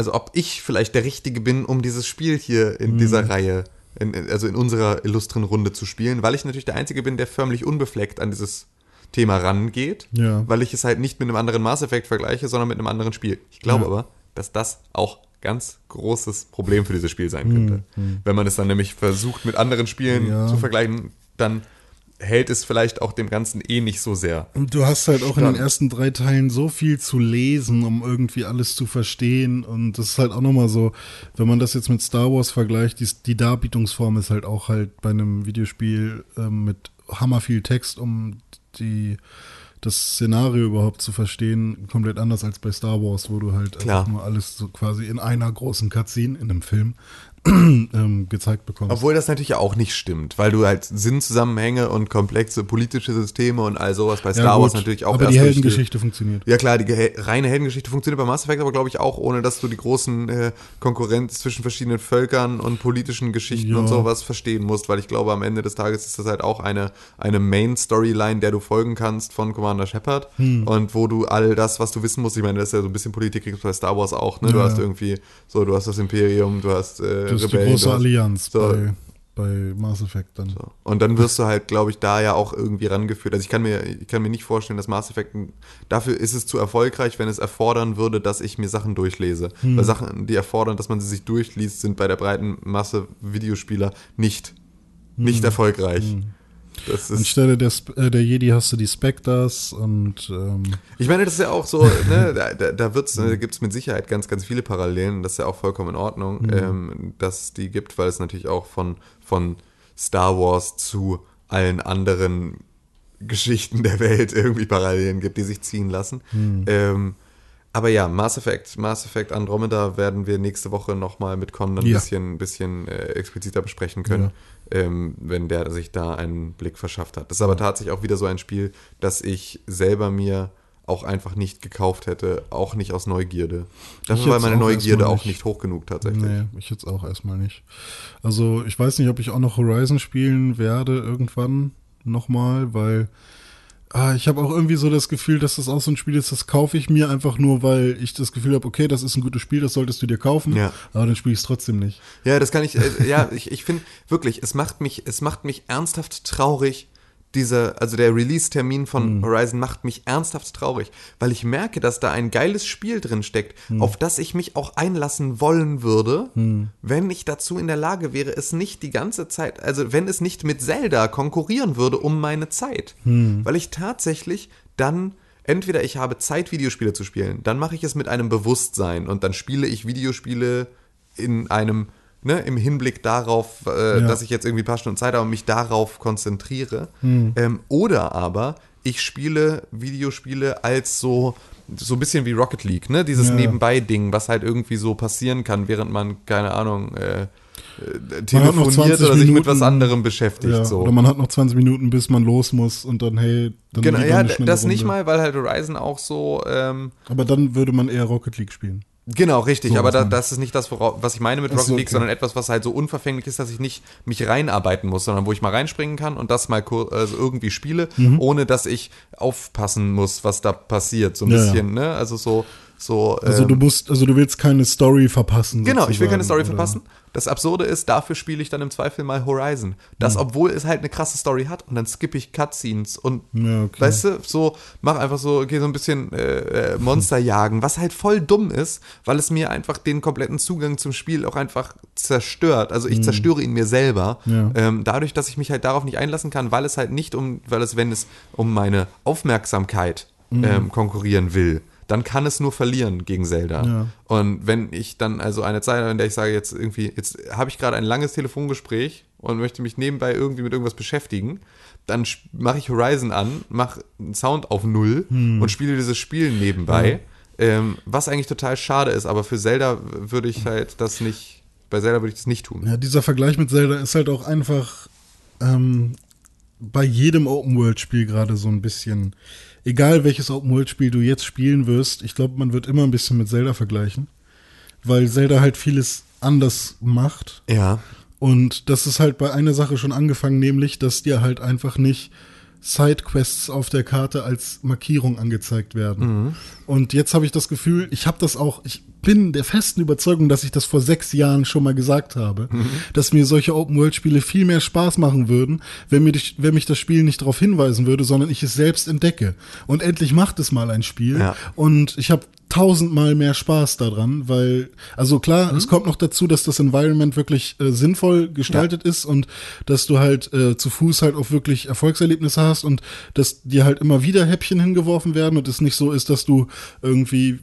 also ob ich vielleicht der Richtige bin, um dieses Spiel hier in dieser Reihe, in, also in unserer illustren Runde zu spielen, weil ich natürlich der Einzige bin, der förmlich unbefleckt an dieses Thema rangeht, Ja. weil ich es halt nicht mit einem anderen Mass Effect vergleiche, sondern mit einem anderen Spiel. Ich glaube Ja. aber, dass das auch ganz großes Problem für dieses Spiel sein könnte. Wenn man es dann nämlich versucht, mit anderen Spielen Ja. zu vergleichen, dann hält es vielleicht auch dem Ganzen eh nicht so sehr. Und du hast halt auch in Dann- den ersten drei Teilen so viel zu lesen, um irgendwie alles zu verstehen. Und das ist halt auch nochmal so, wenn man das jetzt mit Star Wars vergleicht, die, die Darbietungsform ist halt auch halt bei einem Videospiel ähm, mit hammer viel Text, um die das Szenario überhaupt zu verstehen, komplett anders als bei Star Wars, wo du halt Klar. einfach nur alles so quasi in einer großen Cutscene, in einem Film, ähm, gezeigt bekommst. Obwohl das natürlich auch nicht stimmt, weil du halt Sinnzusammenhänge und komplexe politische Systeme und all sowas bei Star Ja, Wars natürlich auch Aber erst die Heldengeschichte funktioniert. Ja klar, die gehe- reine Heldengeschichte funktioniert bei Mass Effect, aber glaube ich auch, ohne dass du die großen äh, Konkurrenz zwischen verschiedenen Völkern und politischen Geschichten Ja. und sowas verstehen musst, weil ich glaube, am Ende des Tages ist das halt auch eine, eine Main-Storyline, der du folgen kannst von Commander Shepard Hm. und wo du all das, was du wissen musst, ich meine, das ist ja so ein bisschen Politik kriegst bei Star Wars auch, ne? Du Ja, hast irgendwie, so, du hast das Imperium, du hast äh, Das ist die große hast, Allianz so. bei, bei Mass Effect dann. so. Und dann wirst du halt, glaube ich, da ja auch irgendwie rangeführt. Also ich kann mir, ich kann mir nicht vorstellen, dass Mass Effect, dafür ist es zu erfolgreich, wenn es erfordern würde, dass ich mir Sachen durchlese. Hm. Weil Sachen, die erfordern, dass man sie sich durchliest, sind bei der breiten Masse Videospieler nicht, nicht erfolgreich. Ist, Anstelle der, Sp- äh, der Jedi hast du die Spectres und ähm, ich meine, das ist ja auch so, ne, da, da, wird's, ne, da gibt es mit Sicherheit ganz, ganz viele Parallelen. Das ist ja auch vollkommen in Ordnung, ähm, dass es die gibt, weil es natürlich auch von, von Star Wars zu allen anderen Geschichten der Welt irgendwie Parallelen gibt, die sich ziehen lassen. Ähm, aber ja, Mass Effect, Mass Effect Andromeda werden wir nächste Woche nochmal mit Con ein Ja. bisschen, bisschen äh, expliziter besprechen können, ähm, wenn der sich da einen Blick verschafft hat. Das ist aber tatsächlich auch wieder so ein Spiel, das ich selber mir auch einfach nicht gekauft hätte, auch nicht aus Neugierde. Dafür war meine Neugierde auch nicht. nicht hoch genug tatsächlich. Nee, ich jetzt auch erstmal nicht. Also ich weiß nicht, ob ich auch noch Horizon spielen werde irgendwann nochmal, weil ah, ich habe auch irgendwie so das Gefühl, dass das auch so ein Spiel ist, das kaufe ich mir einfach nur, weil ich das Gefühl habe, okay, das ist ein gutes Spiel, das solltest du dir kaufen, Ja. aber dann spiele ich es trotzdem nicht. Ja, das kann ich, äh, ja, ich, ich finde wirklich, es macht mich, es macht mich ernsthaft traurig, dieser, also der Release-Termin von Horizon macht mich ernsthaft traurig, weil ich merke, dass da ein geiles Spiel drin steckt, auf das ich mich auch einlassen wollen würde, wenn ich dazu in der Lage wäre, es nicht die ganze Zeit, also wenn es nicht mit Zelda konkurrieren würde um meine Zeit, weil ich tatsächlich dann entweder ich habe Zeit, Videospiele zu spielen, dann mache ich es mit einem Bewusstsein und dann spiele ich Videospiele in einem, ne, im Hinblick darauf, äh, Ja. dass ich jetzt irgendwie ein paar Stunden Zeit habe und mich darauf konzentriere. Ähm, oder aber ich spiele Videospiele als so, so ein bisschen wie Rocket League, ne? Dieses Ja. Nebenbei-Ding, was halt irgendwie so passieren kann, während man, keine Ahnung, äh, äh, telefoniert 20 oder sich mit was anderem beschäftigt. Ja, so. Oder man hat noch 20 Minuten, bis man los muss und dann, hey, dann Genau, ja, das nicht Runde. mal, weil halt Horizon auch so, ähm, Aber dann würde man eher Rocket League spielen. Genau, richtig, So, aber da, das ist nicht das, wora- was ich meine mit Rocket so, League, okay. sondern etwas, was halt so unverfänglich ist, dass ich nicht mich reinarbeiten muss, sondern wo ich mal reinspringen kann und das mal also irgendwie spiele, ohne dass ich aufpassen muss, was da passiert. So ein Mhm. Ja, bisschen, ne? Also so, so. Also ähm, du musst, also du willst keine Story verpassen. Genau, ich will keine Story oder? verpassen. Das Absurde ist, dafür spiele ich dann im Zweifel mal Horizon. Das, Hm. obwohl es halt eine krasse Story hat und dann skippe ich Cutscenes und Ja, okay. weißt du, so mach einfach so, okay, so ein bisschen äh, äh, Monster jagen, was halt voll dumm ist, weil es mir einfach den kompletten Zugang zum Spiel auch einfach zerstört. Also ich zerstöre ihn mir selber. Ja. Ähm, dadurch, dass ich mich halt darauf nicht einlassen kann, weil es halt nicht um, weil es, wenn es um meine Aufmerksamkeit Hm. ähm, konkurrieren will, dann kann es nur verlieren gegen Zelda. Ja. Und wenn ich dann also eine Zeit habe, in der ich sage, jetzt irgendwie, jetzt habe ich gerade ein langes Telefongespräch und möchte mich nebenbei irgendwie mit irgendwas beschäftigen, dann mache ich Horizon an, mache einen Sound auf Null Hm. und spiele dieses Spiel nebenbei. Ähm, was eigentlich total schade ist, aber für Zelda würde ich halt das nicht, bei Zelda würde ich das nicht tun. Ja, dieser Vergleich mit Zelda ist halt auch einfach ähm, bei jedem Open-World-Spiel gerade so ein bisschen, egal welches Open-World-Spiel du jetzt spielen wirst, ich glaube, man wird immer ein bisschen mit Zelda vergleichen, weil Zelda halt vieles anders macht. Ja. Und das ist halt bei einer Sache schon angefangen, nämlich, dass dir halt einfach nicht Sidequests auf der Karte als Markierung angezeigt werden. Und jetzt habe ich das Gefühl, ich habe das auch, ich bin der festen Überzeugung, dass ich das vor sechs Jahren schon mal gesagt habe, dass mir solche Open-World-Spiele viel mehr Spaß machen würden, wenn, mir die, wenn mich das Spiel nicht darauf hinweisen würde, sondern ich es selbst entdecke. Und endlich macht es mal ein Spiel. Ja. Und ich habe tausendmal mehr Spaß daran, weil, also klar, es kommt noch dazu, dass das Environment wirklich äh, sinnvoll gestaltet ist und dass du halt äh, zu Fuß halt auch wirklich Erfolgserlebnisse hast und dass dir halt immer wieder Häppchen hingeworfen werden und es nicht so ist, dass du irgendwie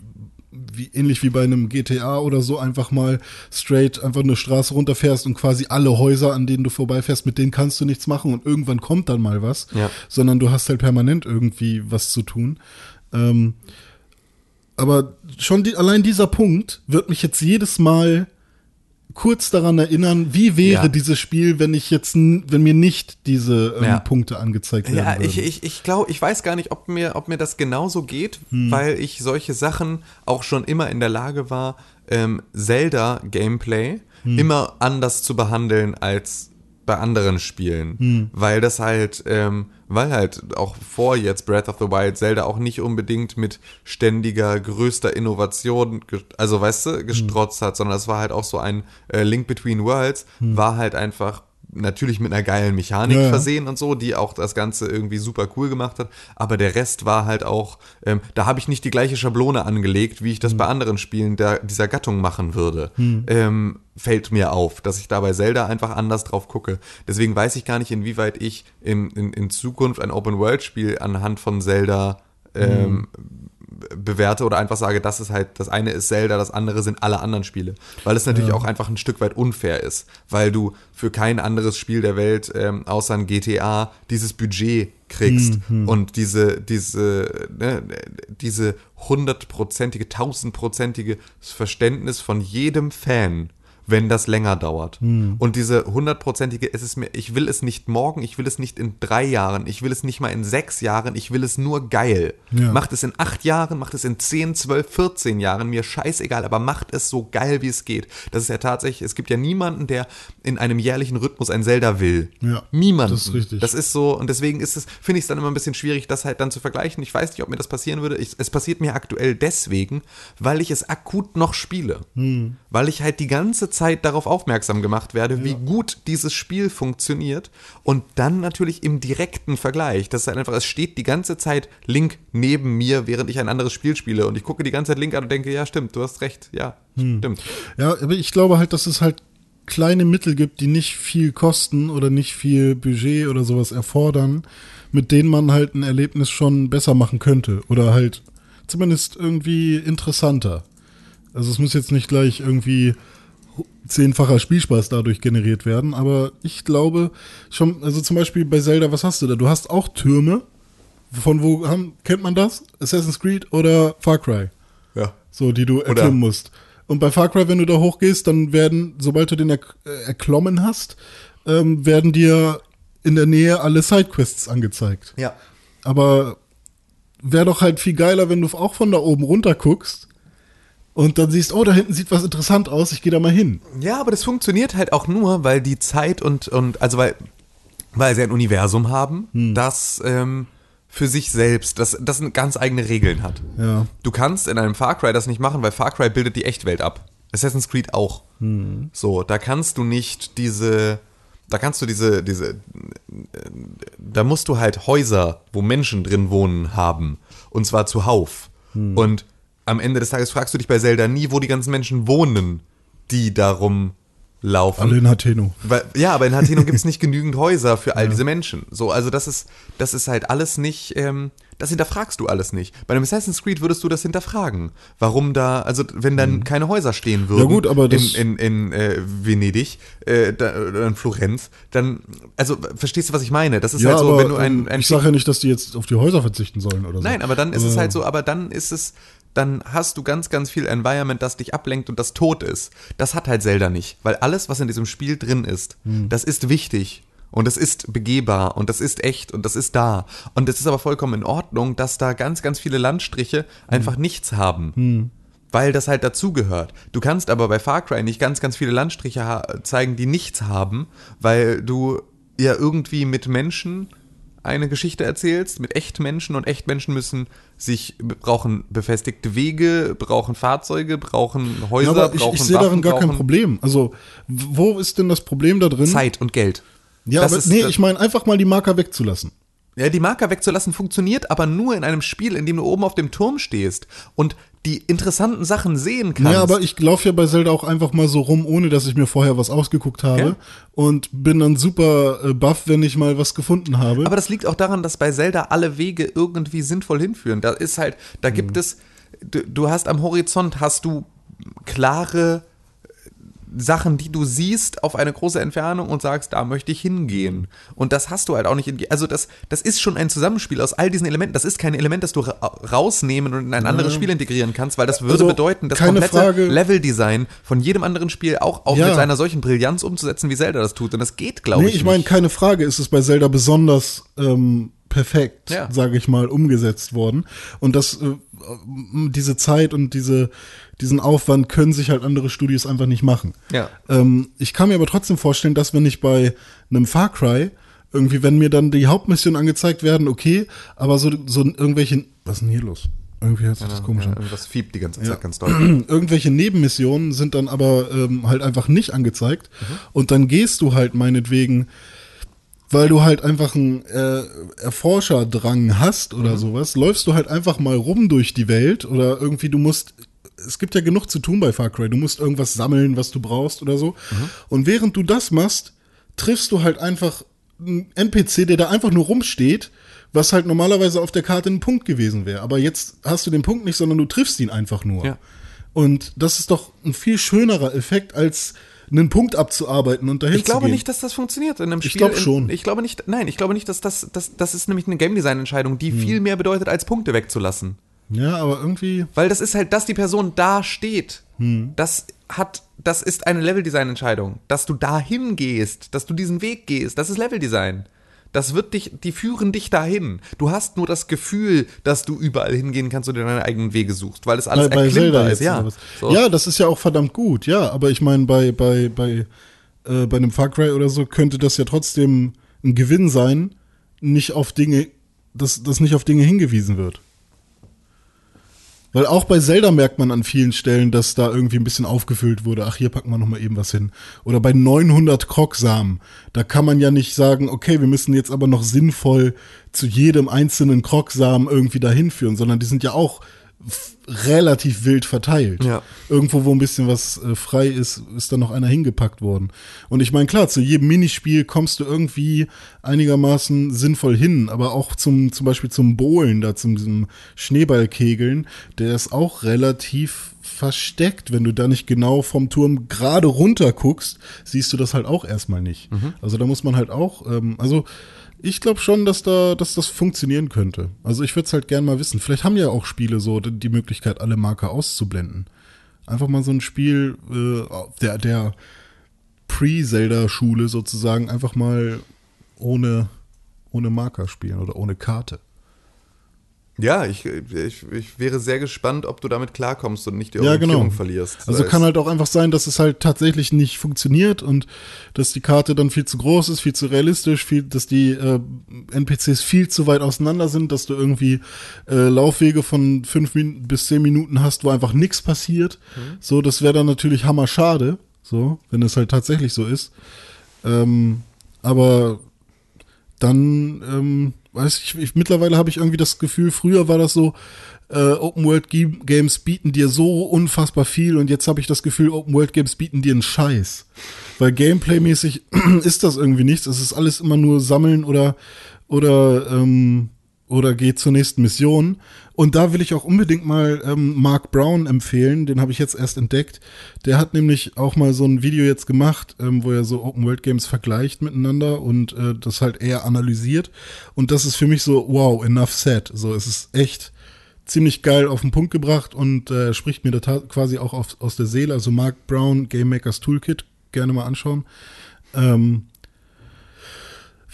wie, ähnlich wie bei einem GTA oder so einfach mal straight einfach eine Straße runterfährst und quasi alle Häuser, an denen du vorbeifährst, mit denen kannst du nichts machen und irgendwann kommt dann mal was, Ja. sondern du hast halt permanent irgendwie was zu tun. Ähm, aber schon die, allein dieser Punkt wird mich jetzt jedes Mal kurz daran erinnern, wie wäre Ja. dieses Spiel, wenn ich jetzt, n- wenn mir nicht diese ähm, Ja. Punkte angezeigt werden Ja, würden. ich, ich, ich glaube, ich weiß gar nicht, ob mir, ob mir das genauso geht, Hm. weil ich solche Sachen auch schon immer in der Lage war, ähm, Zelda-Gameplay Hm. immer anders zu behandeln als bei anderen Spielen. Hm. Weil das halt, ähm, weil halt auch vor jetzt Breath of the Wild Zelda auch nicht unbedingt mit ständiger, größter Innovation, also weißt du, gestrotzt hat, sondern es war halt auch so ein äh, Link Between Worlds, war halt einfach natürlich mit einer geilen Mechanik Ja, versehen und so, die auch das Ganze irgendwie super cool gemacht hat. Aber der Rest war halt auch, ähm, da habe ich nicht die gleiche Schablone angelegt, wie ich das bei anderen Spielen der, dieser Gattung machen würde. Ähm, fällt mir auf, dass ich da bei Zelda einfach anders drauf gucke. Deswegen weiß ich gar nicht, inwieweit ich in, in, in Zukunft ein Open-World-Spiel anhand von Zelda ähm, bewerte oder einfach sage, das ist halt, das eine ist Zelda, das andere sind alle anderen Spiele. Weil es natürlich auch einfach ein Stück weit unfair ist, weil du für kein anderes Spiel der Welt, ähm, außer ein GTA, dieses Budget kriegst. Und diese, diese, ne, diese hundertprozentige, tausendprozentige Verständnis von jedem Fan, wenn das länger dauert. Hm. Und diese hundertprozentige, es ist mir, ich will es nicht morgen, ich will es nicht in drei Jahren, ich will es nicht mal in sechs Jahren, ich will es nur geil. Ja. Macht es in acht Jahren, macht es in zehn, zwölf, 14 Jahren, mir scheißegal, aber macht es so geil, wie es geht. Das ist ja tatsächlich, es gibt ja niemanden, der in einem jährlichen Rhythmus ein Zelda will. Ja, Niemanden. das ist richtig. Das ist so, und deswegen ist es, finde ich es dann immer ein bisschen schwierig, das halt dann zu vergleichen. Ich weiß nicht, ob mir das passieren würde. Ich, es passiert mir aktuell deswegen, weil ich es akut noch spiele. Hm. Weil ich halt die ganze Zeit darauf aufmerksam gemacht werde, wie gut dieses Spiel funktioniert. Und dann natürlich im direkten Vergleich. Das ist halt einfach, es steht die ganze Zeit Link neben mir, während ich ein anderes Spiel spiele. Und ich gucke die ganze Zeit Link an und denke, ja, stimmt, du hast recht. Ja, Hm. stimmt. Ja, aber ich glaube halt, dass es halt kleine Mittel gibt, die nicht viel kosten oder nicht viel Budget oder sowas erfordern, mit denen man halt ein Erlebnis schon besser machen könnte oder halt zumindest irgendwie interessanter. Also es muss jetzt nicht gleich irgendwie zehnfacher Spielspaß dadurch generiert werden, aber ich glaube schon, also zum Beispiel bei Zelda, was hast du da? Du hast auch Türme. Von wo haben, kennt man das? Assassin's Creed oder Far Cry? Ja. So, die du erklimmen musst. Und bei Far Cry, wenn du da hochgehst, dann werden, sobald du den er äh, erklommen hast, ähm, werden dir in der Nähe alle Sidequests angezeigt. Ja. Aber wäre doch halt viel geiler, wenn du auch von da oben runter guckst und dann siehst, oh, da hinten sieht was interessant aus, ich gehe da mal hin. Ja, aber das funktioniert halt auch nur, weil die Zeit und, und also weil, weil sie ein Universum haben, Hm. das ähm, für sich selbst, das, das ganz eigene Regeln hat. Ja. Du kannst in einem Far Cry das nicht machen, weil Far Cry bildet die Echtwelt ab. Assassin's Creed auch. Hm. So, da kannst du nicht diese, da kannst du diese, diese, da musst du halt Häuser, wo Menschen drin wohnen, haben. Und zwar zuhauf. Hm. Und am Ende des Tages fragst du dich bei Zelda nie, wo die ganzen Menschen wohnen, die darum laufen. Alle in Hateno. Weil, ja, aber in Hateno gibt es nicht genügend Häuser für all diese Menschen. So, also das ist, das ist halt alles nicht, ähm, das hinterfragst du alles nicht. Bei einem Assassin's Creed würdest du das hinterfragen. Warum da, also wenn dann keine Häuser stehen würden Mhm. Ja gut, aber das- in, in, in äh, Venedig äh, da, oder in Florenz, dann, also verstehst du, was ich meine? Das ist Ja, halt so, aber wenn du ein, ein ich sage ja nicht, dass die jetzt auf die Häuser verzichten sollen oder so. Nein, aber dann ist es Aber- halt so, aber dann ist es, dann hast du ganz, ganz viel Environment, das dich ablenkt und das tot ist. Das hat halt Zelda nicht, weil alles, was in diesem Spiel drin ist, Hm. das ist wichtig. Und das ist begehbar und das ist echt und das ist da. Und es ist aber vollkommen in Ordnung, dass da ganz, ganz viele Landstriche einfach Hm. nichts haben. Weil das halt dazugehört. Du kannst aber bei Far Cry nicht ganz, ganz viele Landstriche zeigen, die nichts haben, weil du ja irgendwie mit Menschen eine Geschichte erzählst, mit Echtmenschen und Echtmenschen müssen sich, brauchen befestigte Wege, brauchen Fahrzeuge, brauchen Ja, Häuser, aber ich, brauchen ich sehe darin gar kein Problem. Also, wo ist denn das Problem da drin? Zeit und Geld. Ja, Das aber ist- nee, ich meine einfach mal die Marker wegzulassen. Ja, die Marker wegzulassen funktioniert aber nur in einem Spiel, in dem du oben auf dem Turm stehst und die interessanten Sachen sehen kannst. Ja, aber ich laufe ja bei Zelda auch einfach mal so rum, ohne dass ich mir vorher was ausgeguckt habe. Ja. Und bin dann super äh, buff, wenn ich mal was gefunden habe. Aber das liegt auch daran, dass bei Zelda alle Wege irgendwie sinnvoll hinführen. Da ist halt, da gibt Mhm. es, du, du hast am Horizont hast du klare Sachen, die du siehst auf eine große Entfernung und sagst, da möchte ich hingehen. Und das hast du halt auch nicht in, also das, das ist schon ein Zusammenspiel aus all diesen Elementen. Das ist kein Element, das du ra rausnehmen und in ein anderes Spiel integrieren kannst, weil das würde Also, bedeuten, das komplette Leveldesign von jedem anderen Spiel auch, auch Ja. mit seiner solchen Brillanz umzusetzen, wie Zelda das tut. Und das geht, glaube nee, ich, ich meine, keine Frage, ist es bei Zelda besonders ähm, perfekt, Ja. sage ich mal, umgesetzt worden. Und das, äh, diese Zeit und diese, diesen Aufwand können sich halt andere Studios einfach nicht machen. Ja. Ähm, ich kann mir aber trotzdem vorstellen, dass wenn ich bei einem Far Cry irgendwie, wenn mir dann die Hauptmissionen angezeigt werden, okay, aber so, so irgendwelche, was ist denn hier los? Irgendwie hört sich das komisch Ja, an. irgendwas fiebt die ganze Zeit ganz doll. Irgendwelche Nebenmissionen sind dann aber ähm, halt einfach nicht angezeigt. Mhm. Und dann gehst du halt meinetwegen, weil du halt einfach einen äh, Erforscherdrang hast oder Mhm. sowas, läufst du halt einfach mal rum durch die Welt oder irgendwie du musst. Es gibt ja genug zu tun bei Far Cry. Du musst irgendwas sammeln, was du brauchst oder so. Mhm. Und während du das machst, triffst du halt einfach einen NPC, der da einfach nur rumsteht, was halt normalerweise auf der Karte ein Punkt gewesen wäre. Aber jetzt hast du den Punkt nicht, sondern du triffst ihn einfach nur. Ja. Und das ist doch ein viel schönerer Effekt, als einen Punkt abzuarbeiten und dahin Ich glaube nicht, dass das funktioniert in einem Ich Spiel. glaub in- schon. Ich glaube nicht, nein, ich glaube nicht, dass das, das, das ist nämlich eine Game Design Entscheidung, die Hm. viel mehr bedeutet, als Punkte wegzulassen. Ja, aber irgendwie. Weil das ist halt, dass die Person da steht. Das hat, das ist eine Leveldesign-Entscheidung. Dass du dahin gehst, dass du diesen Weg gehst, das ist Leveldesign. Das wird dich, die führen dich dahin. Du hast nur das Gefühl, dass du überall hingehen kannst und dir deine eigenen Wege suchst, weil es alles bei, bei erkennbar Zelda ist. Ja. So. ja, das ist ja auch verdammt gut, ja, aber ich meine, bei, bei, bei, äh, bei einem Far Cry oder so könnte das ja trotzdem ein Gewinn sein, nicht auf Dinge, dass, dass nicht auf Dinge hingewiesen wird. Weil auch bei Zelda merkt man an vielen Stellen, dass da irgendwie ein bisschen aufgefüllt wurde. Ach, hier packen wir noch mal eben was hin. Oder bei 900 Krogsamen, da kann man ja nicht sagen, okay, wir müssen jetzt aber noch sinnvoll zu jedem einzelnen Krogsamen irgendwie dahin führen, sondern die sind ja auch relativ wild verteilt. Ja. Irgendwo, wo ein bisschen was äh, frei ist, ist dann noch einer hingepackt worden. Und ich meine, klar, zu jedem Minispiel kommst du irgendwie einigermaßen sinnvoll hin, aber auch zum, zum Beispiel zum Bohlen, da zum diesem Schneeballkegeln, der ist auch relativ versteckt. Wenn du da nicht genau vom Turm gerade runter guckst, siehst du das halt auch erstmal nicht. Also da muss man halt auch, ähm, also ich glaube schon, dass da, dass das funktionieren könnte. Also ich würde es halt gern mal wissen. Vielleicht haben ja auch Spiele so die Möglichkeit, alle Marker auszublenden. Einfach mal so ein Spiel äh, der, der Pre-Zelda-Schule sozusagen einfach mal ohne, ohne Marker spielen oder ohne Karte. Ja, ich, ich, ich wäre sehr gespannt, ob du damit klarkommst und nicht die Ja, Orientierung genau. verlierst. Also kann halt auch einfach sein, dass es halt tatsächlich nicht funktioniert und dass die Karte dann viel zu groß ist, viel zu realistisch, viel, dass die äh, NPCs viel zu weit auseinander sind, dass du irgendwie äh, Laufwege von fünf Min bis zehn Minuten hast, wo einfach nichts passiert. So, das wäre dann natürlich hammer schade, so, wenn es halt tatsächlich so ist. Ähm, aber dann, ähm, weiß ich, ich mittlerweile habe ich irgendwie das Gefühl, früher war das so, äh, Open World Games bieten dir so unfassbar viel und jetzt habe ich das Gefühl, Open World Games bieten dir einen Scheiß. Weil Gameplay-mäßig ist das irgendwie nichts. Es ist alles immer nur sammeln oder oder ähm, oder geht zur nächsten Mission. Und da will ich auch unbedingt mal ähm, Mark Brown empfehlen, den habe ich jetzt erst entdeckt. Der hat nämlich auch mal so ein Video jetzt gemacht, ähm, wo er so Open World Games vergleicht miteinander und äh, das halt eher analysiert. Und das ist für mich so, wow, enough said. So, es ist echt ziemlich geil auf den Punkt gebracht und äh, spricht mir da quasi auch auf, aus der Seele. Also Mark Brown, Game Makers Toolkit, gerne mal anschauen. Ähm,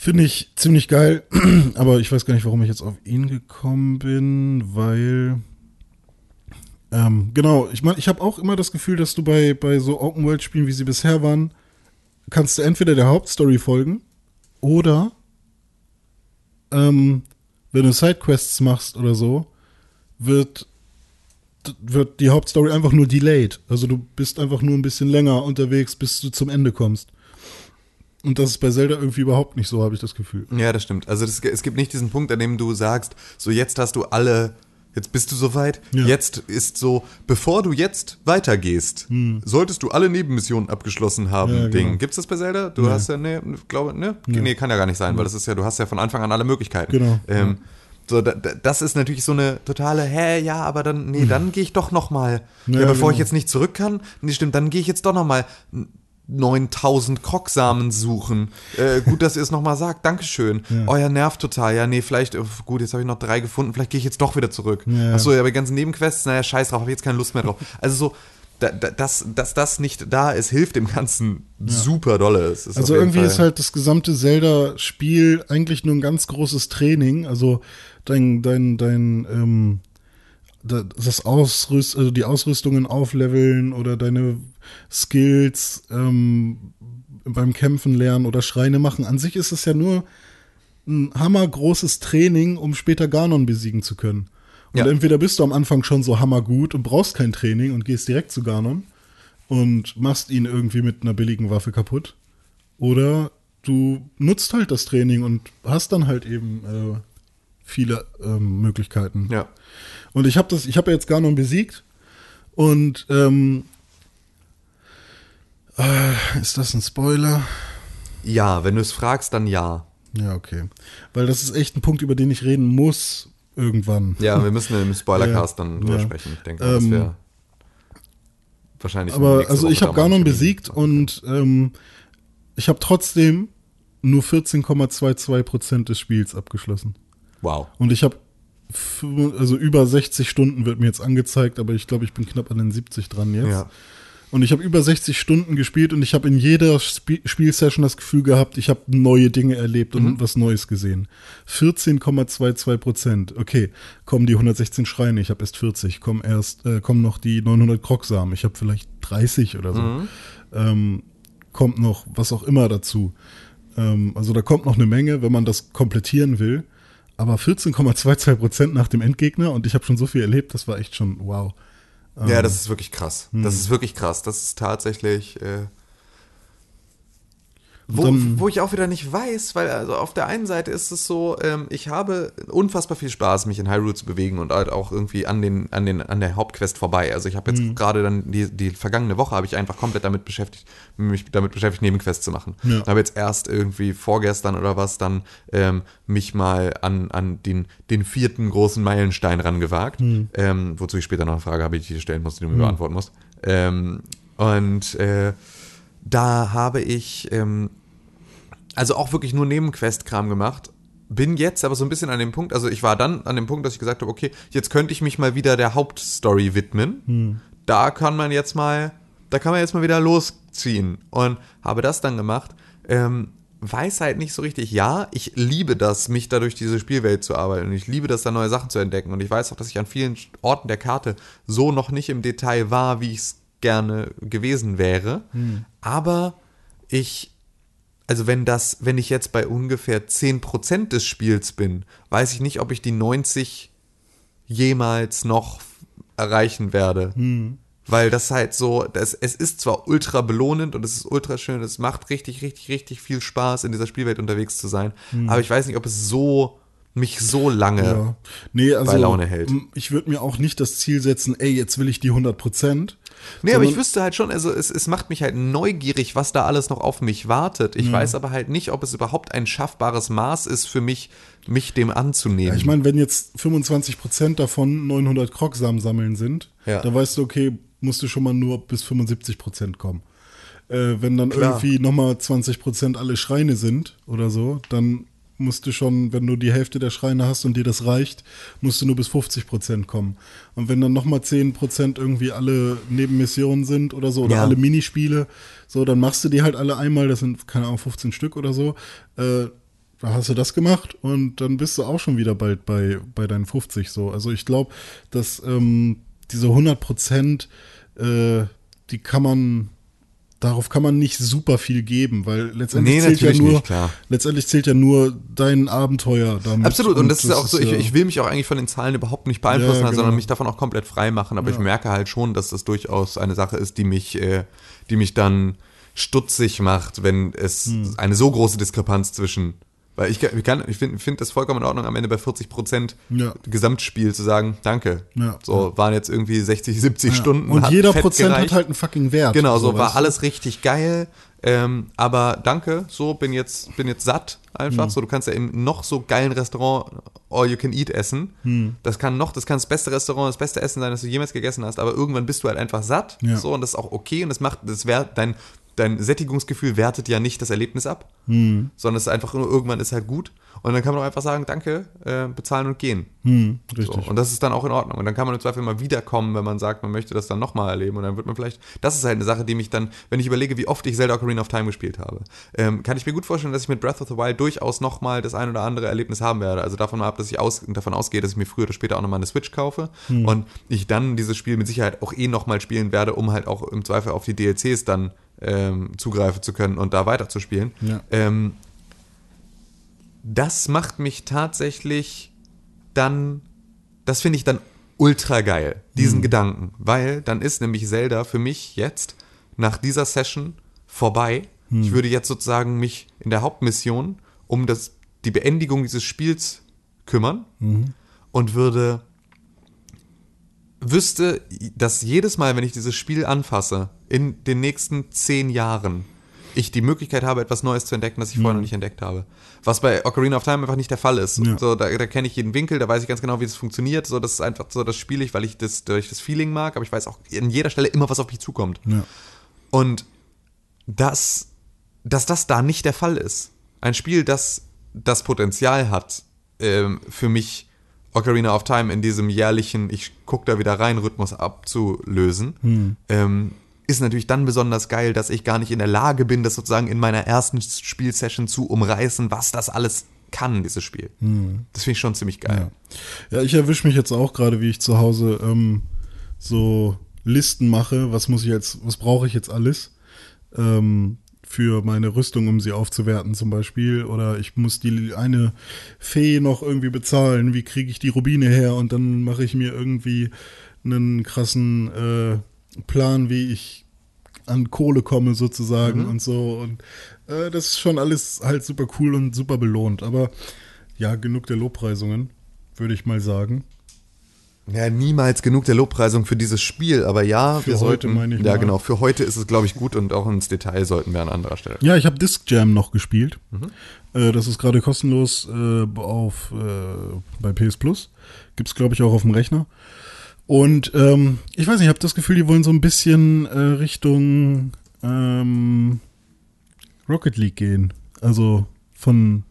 Finde ich ziemlich geil, aber ich weiß gar nicht, warum ich jetzt auf ihn gekommen bin, weil ähm, genau, ich meine, ich habe auch immer das Gefühl, dass du bei, bei so Open-World-Spielen, wie sie bisher waren, kannst du entweder der Hauptstory folgen oder ähm, wenn du Sidequests machst oder so, wird, wird die Hauptstory einfach nur delayed. Also du bist einfach nur ein bisschen länger unterwegs, bis du zum Ende kommst. Und das ist bei Zelda irgendwie überhaupt nicht so, habe ich das Gefühl. Ja, das stimmt. Also das, es gibt nicht diesen Punkt, an dem du sagst, so jetzt hast du alle, jetzt bist du soweit, Ja. jetzt ist so, bevor du jetzt weitergehst, solltest du alle Nebenmissionen abgeschlossen haben. Hm. Ja, Ding. genau. Gibt's das bei Zelda? Du hast ja, ne, glaube, ne? Nee, kann ja gar nicht sein, weil das ist ja, du hast ja von Anfang an alle Möglichkeiten. Genau, Ähm, So, da, da, das ist natürlich so eine totale, hä, ja, aber dann, nee, dann gehe ich doch noch mal. Ja, Ja, bevor genau. ich jetzt nicht zurück kann, nee, stimmt, dann gehe ich jetzt doch noch mal 9000 Krogsamen suchen. Äh, gut, dass ihr es nochmal sagt. Dankeschön. Oh ja, nervt total. Ja, nee, vielleicht, äh, gut, jetzt habe ich noch drei gefunden. Vielleicht gehe ich jetzt doch wieder zurück. Ja. Achso, ja, bei ganzen Nebenquests, naja, scheiß drauf, habe ich jetzt keine Lust mehr drauf. Also so, da, da, dass, dass das nicht da ist, hilft dem Ganzen super dolle. Ist Also irgendwie Fall- ist halt das gesamte Zelda-Spiel eigentlich nur ein ganz großes Training. Also dein, dein, dein, ähm, das Ausrüst, also die Ausrüstungen aufleveln oder deine Skills ähm, beim Kämpfen lernen oder Schreine machen. An sich ist es ja nur ein hammergroßes Training, um später Ganon besiegen zu können. Und Ja. entweder bist du am Anfang schon so hammergut und brauchst kein Training und gehst direkt zu Ganon und machst ihn irgendwie mit einer billigen Waffe kaputt. Oder du nutzt halt das Training und hast dann halt eben äh, viele ähm, Möglichkeiten. Ja. Und ich habe das, ich habe ja jetzt Ganon besiegt und ähm, äh, ist das ein Spoiler? Ja, wenn du es fragst, dann ja. Ja, okay. Weil das ist echt ein Punkt, über den ich reden muss irgendwann. Ja, wir müssen im Spoilercast Ja, dann drüber ja. sprechen. Ich denke, das Ähm, wäre wahrscheinlich. Aber also Woche ich habe Ganon besiegt und ähm, ich habe trotzdem nur 14,22 Prozent des Spiels abgeschlossen. Wow. Und ich habe also über 60 Stunden wird mir jetzt angezeigt, aber ich glaube, ich bin knapp an den 70 dran jetzt. Ja. Und ich habe über 60 Stunden gespielt und ich habe in jeder Sp Spielsession das Gefühl gehabt, ich habe neue Dinge erlebt Mhm. und was Neues gesehen. 14,22 Prozent. Okay, kommen die 116 Schreine, ich habe erst 40. Kommen erst, äh, kommen noch die 900 Krocksamen, ich habe vielleicht 30 oder so. Mhm. Ähm, kommt noch was auch immer dazu. Ähm, also da kommt noch eine Menge, wenn man das komplettieren will. Aber 14,22 Prozent nach dem Endgegner und ich habe schon so viel erlebt, das war echt schon wow. Ja, das ist wirklich krass. Hm. Das ist wirklich krass. Das ist tatsächlich. Äh, wo, dann- wo ich auch wieder nicht weiß, weil also auf der einen Seite ist es so, ähm, ich habe unfassbar viel Spaß, mich in Hyrule zu bewegen und halt auch irgendwie an den an den an der Hauptquest vorbei. Also ich habe jetzt Hm. gerade dann die, die vergangene Woche habe ich einfach komplett damit beschäftigt, mich damit beschäftigt Nebenquests zu machen. Ja. Habe jetzt erst irgendwie vorgestern oder was dann ähm, mich mal an an den den vierten großen Meilenstein rangewagt, ähm, wozu ich später noch eine Frage habe, die ich dir stellen muss, die du mir beantworten musst. Ähm, und äh, da habe ich ähm, also auch wirklich nur Nebenquest-Kram gemacht. Bin jetzt aber so ein bisschen an dem Punkt, also ich war dann an dem Punkt, dass ich gesagt habe, okay, jetzt könnte ich mich mal wieder der Hauptstory widmen. Da kann man jetzt mal, da kann man jetzt mal wieder losziehen. Und habe das dann gemacht. Ähm, weiß halt nicht so richtig, ja, ich liebe das, mich da durch diese Spielwelt zu arbeiten. Und ich liebe das, da neue Sachen zu entdecken. Und ich weiß auch, dass ich an vielen Orten der Karte so noch nicht im Detail war, wie ich es gerne gewesen wäre. Aber ich also wenn das, wenn ich jetzt bei ungefähr 10% des Spiels bin, weiß ich nicht, ob ich die 90 jemals noch erreichen werde. Weil das halt so, das, es ist zwar ultra belohnend und es ist ultra schön, es macht richtig, richtig, richtig viel Spaß, in dieser Spielwelt unterwegs zu sein. Aber ich weiß nicht, ob es so, mich so lange. Ja. Nee, also bei Laune hält. ich würde mir auch nicht das Ziel setzen, ey, jetzt will ich die 100 Prozent. Nee, aber ich wüsste halt schon, also es, es macht mich halt neugierig, was da alles noch auf mich wartet. Ich weiß aber halt nicht, ob es überhaupt ein schaffbares Maß ist für mich, mich dem anzunehmen. Ja, ich meine, wenn jetzt 25 Prozent davon 900 Krocksamen sammeln sind, Ja. da weißt du, okay, musst du schon mal nur bis 75 Prozent kommen. Äh, wenn dann Klar. irgendwie nochmal 20 Prozent alle Schreine sind oder so, dann musst du schon, wenn du die Hälfte der Schreine hast und dir das reicht, musst du nur bis 50 Prozent kommen. Und wenn dann nochmal 10 Prozent irgendwie alle Nebenmissionen sind oder so, oder Ja. alle Minispiele, so, dann machst du die halt alle einmal, das sind, keine Ahnung, 15 Stück oder so, äh, da hast du das gemacht und dann bist du auch schon wieder bald bei, bei deinen 50 so. Also ich glaube, dass ähm, diese 100 Prozent, äh, die kann man, darauf kann man nicht super viel geben, weil letztendlich Nee, zählt ja nur, nicht, letztendlich zählt ja nur dein Abenteuer damit. Absolut, und das ist auch so, ich, ja- ich will mich auch eigentlich von den Zahlen überhaupt nicht beeinflussen, Ja, lassen, sondern genau. mich davon auch komplett frei machen. Aber ich merke halt schon, dass das durchaus eine Sache ist, die mich, äh, die mich dann stutzig macht, wenn es Hm. eine so große Diskrepanz zwischen. Weil ich, ich, kann- ich finde find das vollkommen in Ordnung, am Ende bei 40 Prozent Ja. Gesamtspiel zu sagen, danke. Ja. So waren jetzt irgendwie 60, 70 ja. Stunden. Und jeder fett Prozent gereicht. hat halt einen fucking Wert. Genau, so, war alles richtig geil. Ähm, aber danke, so bin jetzt, bin jetzt satt einfach. So, du kannst ja im noch so geilen Restaurant all you can eat essen. Hm. Das kann noch, das kann das beste Restaurant, das beste Essen sein, das du jemals gegessen hast. Aber irgendwann bist du halt einfach satt. Ja. So, und das ist auch okay. Und das macht, das wär, dein, dein Sättigungsgefühl wertet ja nicht das Erlebnis ab. Hm. Sondern es ist einfach nur, irgendwann ist halt gut. Und dann kann man auch einfach sagen, danke, äh, bezahlen und gehen. Hm, So, richtig. und das ist dann auch in Ordnung. Und dann kann man im Zweifel mal wiederkommen, wenn man sagt, man möchte das dann nochmal erleben. Und dann wird man vielleicht, das ist halt eine Sache, die mich dann, wenn ich überlege, wie oft ich Zelda Ocarina of Time gespielt habe, ähm, kann ich mir gut vorstellen, dass ich mit Breath of the Wild durchaus nochmal das ein oder andere Erlebnis haben werde. Also davon ab, dass ich aus, davon ausgehe, dass ich mir früher oder später auch nochmal eine Switch kaufe. Und ich dann dieses Spiel mit Sicherheit auch eh nochmal spielen werde, um halt auch im Zweifel auf die DLCs dann ähm, zugreifen zu können und da weiterzuspielen. Ja. Ähm, das macht mich tatsächlich dann, das finde ich dann ultra geil, diesen Gedanken, weil dann ist nämlich Zelda für mich jetzt nach dieser Session vorbei. Ich würde jetzt sozusagen mich in der Hauptmission um das, die Beendigung dieses Spiels kümmern und würde wüsste, dass jedes Mal, wenn ich dieses Spiel anfasse, in den nächsten zehn Jahren, ich die Möglichkeit habe, etwas Neues zu entdecken, das ich vorher noch nicht entdeckt habe. Was bei Ocarina of Time einfach nicht der Fall ist. Ja. So, da, da kenne ich jeden Winkel, da weiß ich ganz genau, wie das funktioniert. So, das ist einfach so, das spiele ich, weil ich das durch das Feeling mag, aber ich weiß auch an jeder Stelle immer, was auf mich zukommt. Ja. Und dass, dass das da nicht der Fall ist. Ein Spiel, das das Potenzial hat, ähm, für mich Ocarina of Time in diesem jährlichen, ich guck da wieder rein, Rhythmus abzulösen, ähm, ist natürlich dann besonders geil, dass ich gar nicht in der Lage bin, das sozusagen in meiner ersten Spielsession zu umreißen, was das alles kann, dieses Spiel. Das finde ich schon ziemlich geil. Ja, ich erwische mich jetzt auch gerade, wie ich zu Hause ähm, so Listen mache. Was muss ich jetzt, was brauche ich jetzt alles ähm, für meine Rüstung, um sie aufzuwerten zum Beispiel? Oder ich muss die eine Fee noch irgendwie bezahlen. Wie kriege ich die Rubine her? Und dann mache ich mir irgendwie einen krassen äh, Plan, wie ich an Kohle komme sozusagen und so. Und äh, das ist schon alles halt super cool und super belohnt. Aber ja, genug der Lobpreisungen, würde ich mal sagen. Ja, niemals genug der Lobpreisung für dieses Spiel, aber ja, Für wir heute, sollten, meine ich ja mal. genau, für heute ist es glaube ich gut und auch ins Detail sollten wir an anderer Stelle. Ja, ich habe Disc Jam noch gespielt. Äh, das ist gerade kostenlos äh, auf äh, bei PS Plus. Gibt es, glaube ich, auch auf dem Rechner. Und ähm, ich weiß nicht, ich habe das Gefühl, die wollen so ein bisschen Richtung ähm, Rocket League gehen. Also von,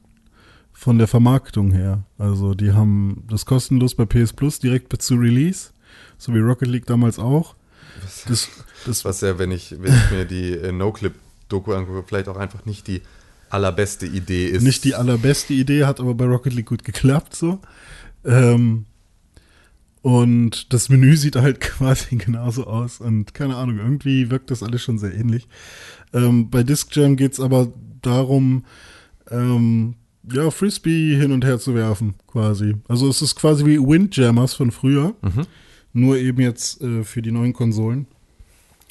von der Vermarktung her. Also die haben das kostenlos bei PS Plus direkt zu Release. So wie Rocket League damals auch. Das, das, Was ja, wenn ich, wenn ich mir die äh, No-Clip-Doku angucke, vielleicht auch einfach nicht die allerbeste Idee ist. nicht die allerbeste Idee, hat aber bei Rocket League gut geklappt so. Ähm, und das Menü sieht halt quasi genauso aus und keine Ahnung, irgendwie wirkt das alles schon sehr ähnlich. Ähm, bei Disc Jam geht's aber darum, ähm, ja, Frisbee hin und her zu werfen, quasi. Also es ist quasi wie Windjammers von früher, nur eben jetzt äh, für die neuen Konsolen.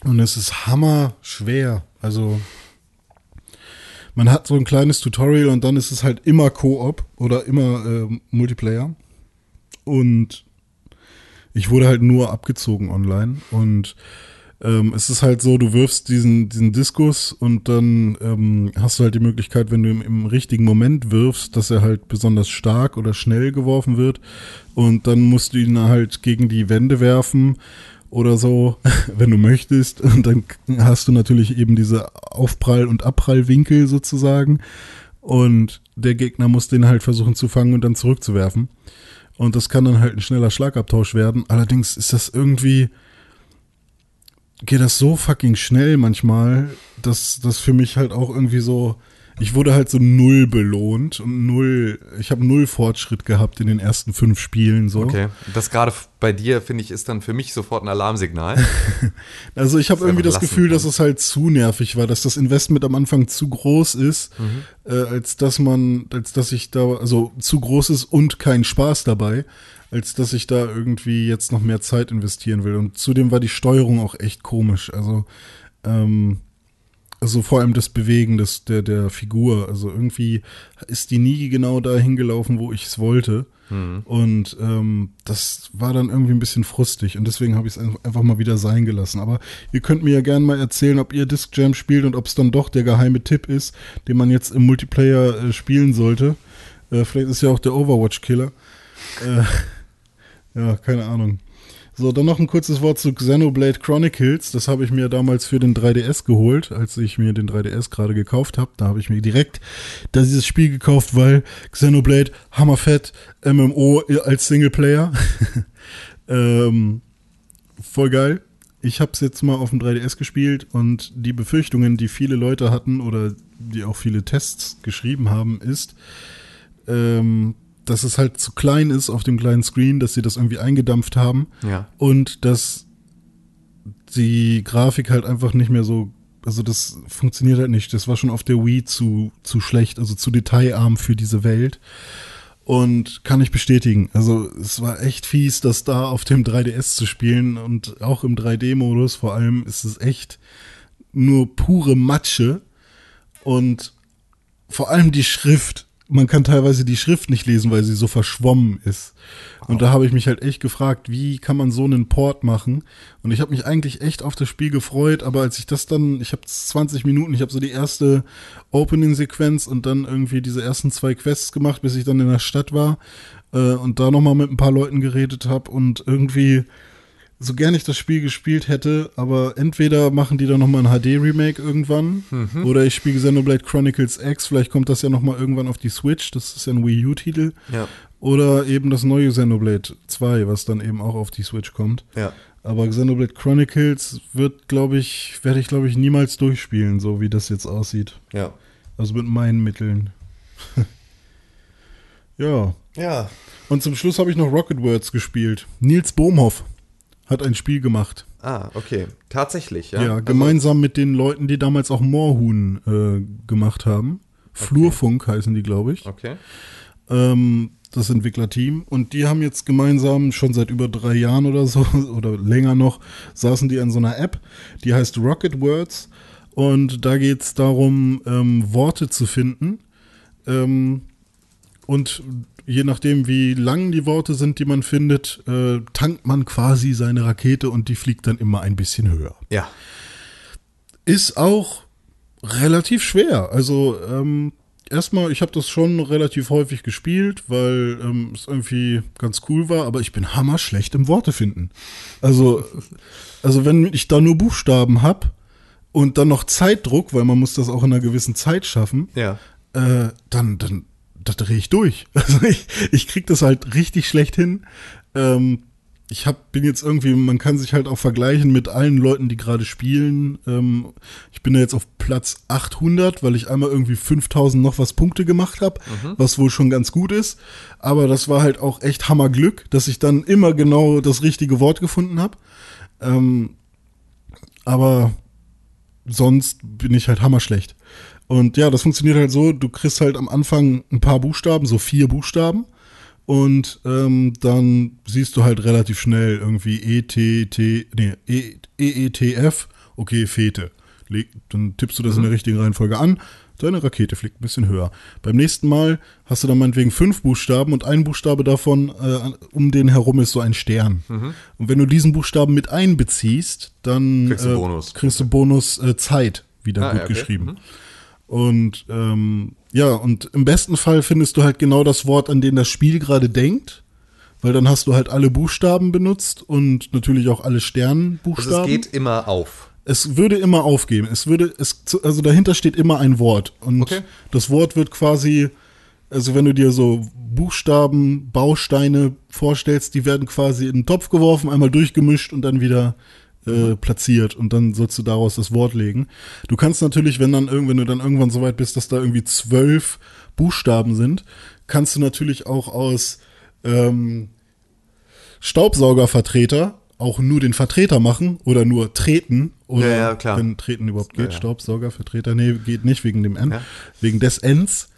Und es ist hammer schwer. Also man hat so ein kleines Tutorial und dann ist es halt immer Koop oder immer äh, Multiplayer. Und ich wurde halt nur abgezogen online. Und ähm, es ist halt so, du wirfst diesen, diesen Diskus und dann ähm, hast du halt die Möglichkeit, wenn du im, im richtigen Moment wirfst, dass er halt besonders stark oder schnell geworfen wird. Und dann musst du ihn halt gegen die Wände werfen oder so, wenn du möchtest. Und dann hast du natürlich eben diese Aufprall- und Abprallwinkel sozusagen. Und der Gegner muss den halt versuchen zu fangen und dann zurückzuwerfen. Und das kann dann halt ein schneller Schlagabtausch werden. Allerdings ist das irgendwie, geht das so fucking schnell manchmal, dass das für mich halt auch irgendwie so, ich wurde halt so null belohnt und null, ich habe null Fortschritt gehabt in den ersten fünf Spielen so. Okay. Das gerade bei dir, finde ich, ist dann für mich sofort ein Alarmsignal. Also ich habe irgendwie das Gefühl, kann. dass es halt zu nervig war, dass das Investment am Anfang zu groß ist, äh, als dass man, als dass ich da, also zu groß ist und kein Spaß dabei, als dass ich da irgendwie jetzt noch mehr Zeit investieren will. Und zudem war die Steuerung auch echt komisch. Also, ähm, also vor allem das Bewegen des, der, der Figur. Also irgendwie ist die nie genau dahin gelaufen, wo ich es wollte. Und ähm, das war dann irgendwie ein bisschen frustig und deswegen habe ich es einfach mal wieder sein gelassen. Aber ihr könnt mir ja gerne mal erzählen, ob ihr Disc Jam spielt und ob es dann doch der geheime Tipp ist, den man jetzt im Multiplayer äh, spielen sollte. Äh, vielleicht ist ja auch der Overwatch-Killer. Äh, ja, keine Ahnung. So, dann noch ein kurzes Wort zu Xenoblade Chronicles. Das habe ich mir damals für den 3DS geholt, als ich mir den 3DS gerade gekauft habe. Da habe ich mir direkt dieses Spiel gekauft, weil Xenoblade, hammerfett, MMO als Singleplayer. ähm, voll geil. Ich habe es jetzt mal auf dem 3DS gespielt und die Befürchtungen, die viele Leute hatten oder die auch viele Tests geschrieben haben, ist, ähm, dass es halt zu klein ist auf dem kleinen Screen, dass sie das irgendwie eingedampft haben ja. und dass die Grafik halt einfach nicht mehr so, also das funktioniert halt nicht. Das war schon auf der Wii zu, zu schlecht, also zu detailarm für diese Welt. Und kann ich bestätigen. Also es war echt fies, das da auf dem 3DS zu spielen und auch im 3D-Modus vor allem ist es echt nur pure Matsche und vor allem die Schrift. Man kann teilweise die Schrift nicht lesen, weil sie so verschwommen ist. Und da habe ich mich halt echt gefragt, wie kann man so einen Port machen? Und ich habe mich eigentlich echt auf das Spiel gefreut, aber als ich das dann, ich habe 20 Minuten, ich habe so die erste Opening-Sequenz und dann irgendwie diese ersten zwei Quests gemacht, bis ich dann in der Stadt war äh, und da nochmal mit ein paar Leuten geredet habe und irgendwie so gern ich das Spiel gespielt hätte, aber entweder machen die da nochmal ein HD-Remake irgendwann Mhm. oder ich spiele Xenoblade Chronicles X, vielleicht kommt das ja nochmal irgendwann auf die Switch, das ist ja ein Wii U-Titel. Ja. Oder eben das neue Xenoblade 2, was dann eben auch auf die Switch kommt. Ja. Aber Xenoblade Chronicles wird, glaube ich, werde ich, glaube ich, niemals durchspielen, so wie das jetzt aussieht. Ja. Also mit meinen Mitteln. ja. Ja. Und zum Schluss habe ich noch Rocket Words gespielt. Nils Bohmhoff hat ein Spiel gemacht. Ah, okay. Tatsächlich, ja. Ja, Also- gemeinsam mit den Leuten, die damals auch Moorhuhn äh, gemacht haben. Flurfunk heißen die, glaube ich. Okay. ähm, das Entwicklerteam. Und die haben jetzt gemeinsam schon seit über drei Jahren oder so, oder länger noch, saßen die an so einer App, die heißt Rocket Words. Und da geht es darum, ähm, Worte zu finden. Ähm, und je nachdem, wie lang die Worte sind, die man findet, äh, tankt man quasi seine Rakete und die fliegt dann immer ein bisschen höher Ja. ist auch relativ schwer. Also ähm, erstmal, ich habe das schon relativ häufig gespielt, weil ähm, es irgendwie ganz cool war, aber ich bin hammerschlecht im Worte finden. Also, also wenn ich da nur Buchstaben habe und dann noch Zeitdruck, weil man muss das auch in einer gewissen Zeit schaffen, Ja. äh, dann, dann, da drehe ich durch. Also ich, ich krieg das halt richtig schlecht hin. Ähm, ich hab, bin jetzt irgendwie, man kann sich halt auch vergleichen mit allen Leuten, die gerade spielen. Ähm, ich bin ja jetzt auf Platz 800, weil ich einmal irgendwie 5000 noch was Punkte gemacht habe, was wohl schon ganz gut ist. Aber das war halt auch echt Hammerglück, dass ich dann immer genau das richtige Wort gefunden habe. Ähm, aber sonst bin ich halt hammerschlecht. Und ja, das funktioniert halt so, du kriegst halt am Anfang ein paar Buchstaben, so vier Buchstaben. Und ähm, dann siehst du halt relativ schnell irgendwie E, T, T, nee, E, E, E, T, F, okay, Fete. Leg, dann tippst du das in der richtigen Reihenfolge an, deine Rakete fliegt ein bisschen höher. Beim nächsten Mal hast du dann meinetwegen fünf Buchstaben und ein Buchstabe davon, äh, um den herum ist so ein Stern. Und wenn du diesen Buchstaben mit einbeziehst, dann Kriegst du äh, Bonus. kriegst du Bonus äh, Zeit wieder Ah, gut okay. geschrieben. Und ähm, ja, und im besten Fall findest du halt genau das Wort, an den das Spiel gerade denkt. Weil dann hast du halt alle Buchstaben benutzt und natürlich auch alle Also Sternbuchstaben. es geht immer auf. Es würde immer aufgeben. Es würde, es, also dahinter steht immer ein Wort. Und Okay. das Wort wird quasi, also wenn du dir so Buchstaben, Bausteine vorstellst, die werden quasi in den Topf geworfen, einmal durchgemischt und dann wieder äh, platziert und dann sollst du daraus das Wort legen. Du kannst natürlich, wenn dann irgend- wenn du dann irgendwann so weit bist, dass da irgendwie zwölf Buchstaben sind, kannst du natürlich auch aus ähm, Staubsaugervertreter auch nur den Vertreter machen oder nur treten oder Ja, ja, klar. wenn treten überhaupt geht, Ja. Staubsaugervertreter, nee, geht nicht wegen dem N, wegen des Ns.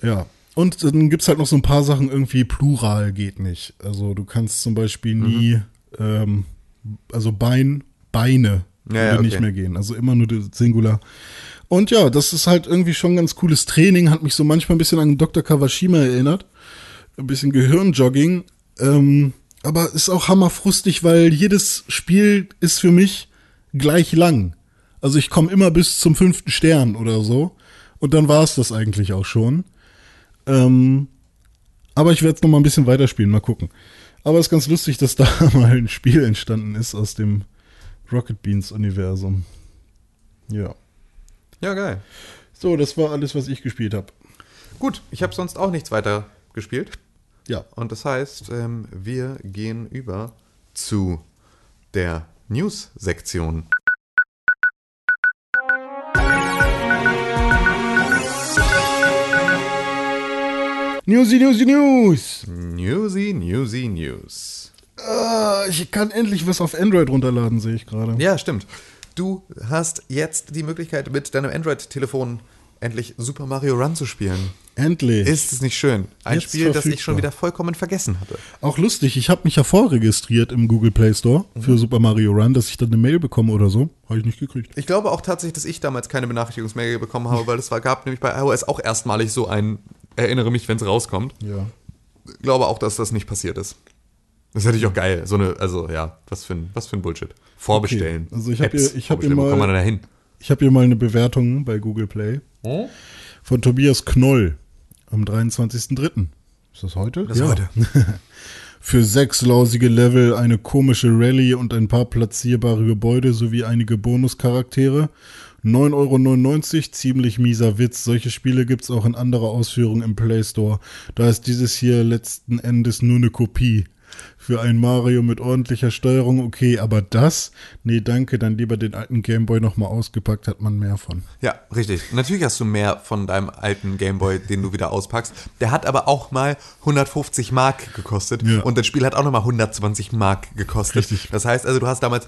Ja. Und dann gibt's halt noch so ein paar Sachen, irgendwie Plural geht nicht. Also du kannst zum Beispiel Mhm. nie, ähm, also Bein, Beine Ja, ja, nicht okay. mehr gehen. Also immer nur das Singular. Und ja, das ist halt irgendwie schon ganz cooles Training, hat mich so manchmal ein bisschen an Dr. Kawashima erinnert. Ein bisschen Gehirnjogging. Ähm, aber ist auch hammerfrustig, weil jedes Spiel ist für mich gleich lang. Also ich komme immer bis zum fünften Stern oder so. Und dann war es das eigentlich auch schon. Ähm, aber ich werde es noch mal ein bisschen weiterspielen, mal gucken. Aber es ist ganz lustig, dass da mal ein Spiel entstanden ist aus dem Rocket Beans Universum. Ja. Ja, geil. So, das war alles, was ich gespielt habe. Gut, ich habe sonst auch nichts weiter gespielt. Ja. Und das heißt, ähm, wir gehen über zu der News-Sektion. Newsy, Newsy, News! Newsy, Newsy, News. Ah, ich kann endlich was auf Android runterladen, sehe ich gerade. Ja, stimmt. Du hast jetzt die Möglichkeit, mit deinem Android-Telefon endlich Super Mario Run zu spielen. Endlich. Ist es nicht schön? Ein Jetzt Spiel, das ich verfügbar. schon wieder vollkommen vergessen hatte. Auch lustig, ich habe mich ja vorregistriert im Google Play Store für Super Mario Run, dass ich dann eine Mail bekomme oder so. Habe ich nicht gekriegt. Ich glaube auch tatsächlich, dass ich damals keine Benachrichtigungsmail bekommen habe, weil es war, gab nämlich bei iOS auch erstmalig so ein Erinnere mich, wenn es rauskommt. Ja. Ich glaube auch, dass das nicht passiert ist. Das ist natürlich auch geil. So eine, also ja, was für ein, was für ein Bullshit. Vorbestellen. Okay, also ich hab Apps hier- ich hab hier mal- man da hin? Ich habe hier mal eine Bewertung bei Google Play von Tobias Knoll am 23.03. Ist das heute? Das ist heute. Für sechs lausige Level, eine komische Rallye und ein paar platzierbare Gebäude sowie einige Bonuscharaktere. 9,99 Euro, ziemlich mieser Witz. Solche Spiele gibt's auch in anderer Ausführung im Play Store. Da ist dieses hier letzten Endes nur eine Kopie. Für ein Mario mit ordentlicher Steuerung okay, aber das? Nee, danke, dann lieber den alten Gameboy nochmal ausgepackt, hat man mehr von. Ja, richtig. Natürlich hast du mehr von deinem alten Gameboy, den du wieder auspackst. Der hat aber auch mal 150 Mark gekostet Ja. und das Spiel hat auch nochmal 120 Mark gekostet. Richtig. Das heißt also, du hast damals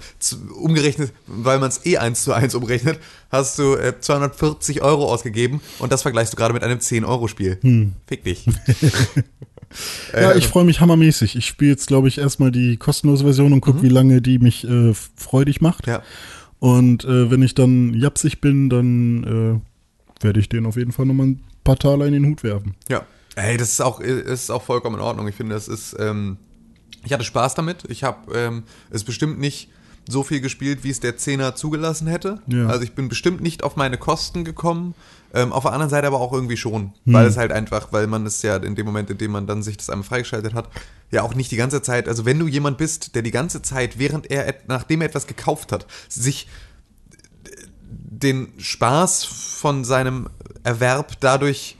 umgerechnet, weil man es eh 1 zu 1 umrechnet, hast du äh, 240 Euro ausgegeben und das vergleichst du gerade mit einem 10-Euro-Spiel. Hm. Fick dich. Ja, ich freue mich hammermäßig. Ich spiele jetzt, glaube ich, erstmal die kostenlose Version und gucke, wie lange die mich äh, freudig macht. Ja. Und äh, wenn ich dann japsig bin, dann äh, werde ich den auf jeden Fall nochmal ein paar Taler in den Hut werfen. Ja. Ey, das ist auch, ist auch vollkommen in Ordnung. Ich finde, das ist, ähm, ich hatte Spaß damit. Ich habe ähm, es bestimmt nicht so viel gespielt, wie es der Zehner zugelassen hätte. Ja. Also ich bin bestimmt nicht auf meine Kosten gekommen. Ähm, auf der anderen Seite aber auch irgendwie schon. Weil es halt einfach, weil man es ja in dem Moment, in dem man dann sich das einmal freigeschaltet hat, ja auch nicht die ganze Zeit, also wenn du jemand bist, der die ganze Zeit, während er, nachdem er etwas gekauft hat, sich den Spaß von seinem Erwerb dadurch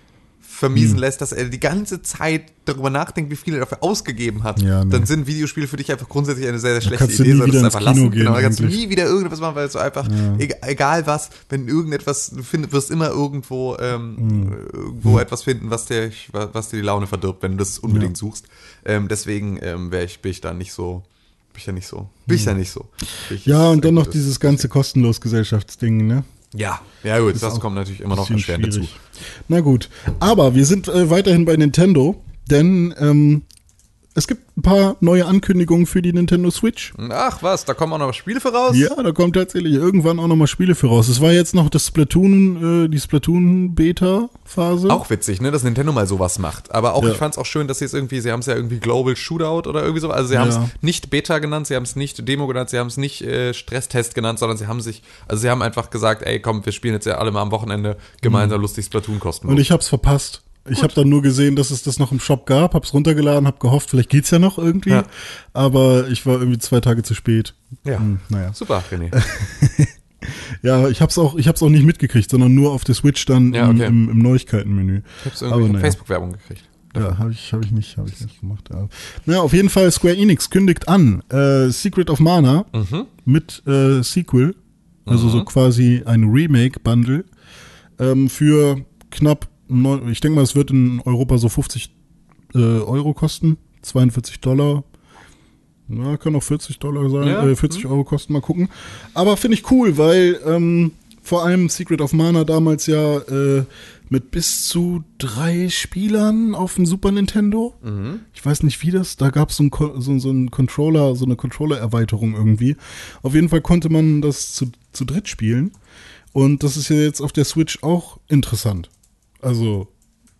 vermiesen lässt, dass er die ganze Zeit darüber nachdenkt, wie viel er dafür ausgegeben hat, Ja, nee. dann sind Videospiele für dich einfach grundsätzlich eine sehr, sehr schlechte kannst Idee. solltest du einfach Kino lassen. gehen genau, kannst du nie wieder irgendetwas machen, weil es so einfach, egal, egal was, wenn irgendetwas, du find, wirst immer irgendwo, ähm, Mhm. irgendwo etwas finden, was dir, was dir die Laune verdirbt, wenn du das unbedingt suchst. Ähm, deswegen ähm, wär ich, bin ich da nicht so, bin ich da nicht so, bin ich da nicht so. Ich-. Ja, und dann noch dieses ganze kostenlos Gesellschaftsding, ne? Ja, ja gut, das kommt natürlich immer noch erschwerend dazu. Na gut. Aber wir sind äh, weiterhin bei Nintendo, denn ähm, es gibt ein paar neue Ankündigungen für die Nintendo Switch. Ach was, da kommen auch noch Spiele für raus? Ja, da kommt tatsächlich irgendwann auch nochmal Spiele für raus. Es war jetzt noch das Splatoon, äh, die Splatoon-Beta-Phase. Auch witzig, ne, dass Nintendo mal sowas macht. Aber auch, Ja. ich fand es auch schön, dass sie es irgendwie, sie haben es ja irgendwie Global Shootout oder irgendwie so. Also sie haben es Ja. nicht Beta genannt, sie haben es nicht Demo genannt, sie haben es nicht äh, Stresstest genannt, sondern sie haben sich, also sie haben einfach gesagt, ey, komm, wir spielen jetzt ja alle mal am Wochenende gemeinsam lustig Splatoon kostenlos. Mhm. Und ich hab's verpasst. Ich habe dann nur gesehen, dass es das noch im Shop gab, hab's runtergeladen, hab gehofft, vielleicht geht's ja noch irgendwie. Ja. Aber ich war irgendwie zwei Tage zu spät. ja. Hm, naja. Super, René. Ja, ich hab's auch, ich hab's auch nicht mitgekriegt, sondern nur auf der Switch dann Ja, im, okay. im, im Neuigkeitenmenü. Ich hab's irgendwie auf naja. Facebook-Werbung gekriegt. Ja, habe ich, hab ich nicht, habe ich nicht gemacht. Ja. Naja, auf jeden Fall Square Enix kündigt an äh, Secret of Mana Mhm. mit äh, Sequel, also so quasi ein Remake-Bundle ähm, für knapp, ich denke mal, es wird in Europa so 50 äh, Euro kosten, 42 Dollar. Na, kann auch 40 Dollar sein, Ja. äh, 40 Euro kosten, mal gucken. Aber finde ich cool, weil ähm, vor allem Secret of Mana damals ja äh, mit bis zu drei Spielern auf dem Super Nintendo. Ich weiß nicht wie das, da gab so es so, so ein Controller, so eine Controller-Erweiterung irgendwie. Auf jeden Fall konnte man das zu, zu dritt spielen. Und das ist ja jetzt auf der Switch auch interessant. Also,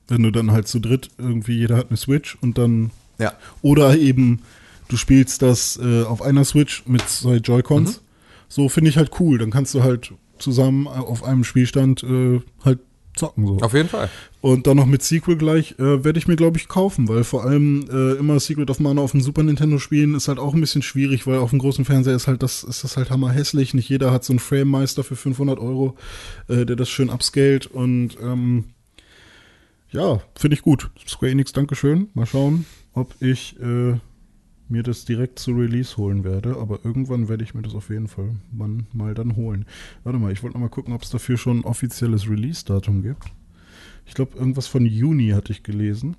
wenn du dann halt zu dritt irgendwie, jeder hat eine Switch und dann Ja. oder eben du spielst das äh, auf einer Switch mit zwei Joy-Cons. So finde ich halt cool. Dann kannst du halt zusammen auf einem Spielstand äh, halt zocken. So. Auf jeden Fall. Und dann noch mit Sequel gleich äh, werde ich mir, glaube ich, kaufen, weil vor allem äh, immer Secret of Mana auf dem Super Nintendo spielen ist halt auch ein bisschen schwierig, weil auf dem großen Fernseher ist halt das, ist das halt hammerhässlich. Nicht jeder hat so einen Frame-Meister für 500 Euro, äh, der das schön upscaled und ähm, ja, finde ich gut. Square Enix, Dankeschön. Mal schauen, ob ich äh, mir das direkt zu Release holen werde, aber irgendwann werde ich mir das auf jeden Fall mal, mal dann holen. Warte mal, ich wollte noch mal gucken, ob es dafür schon ein offizielles Release-Datum gibt. Ich glaube, irgendwas von Juni hatte ich gelesen.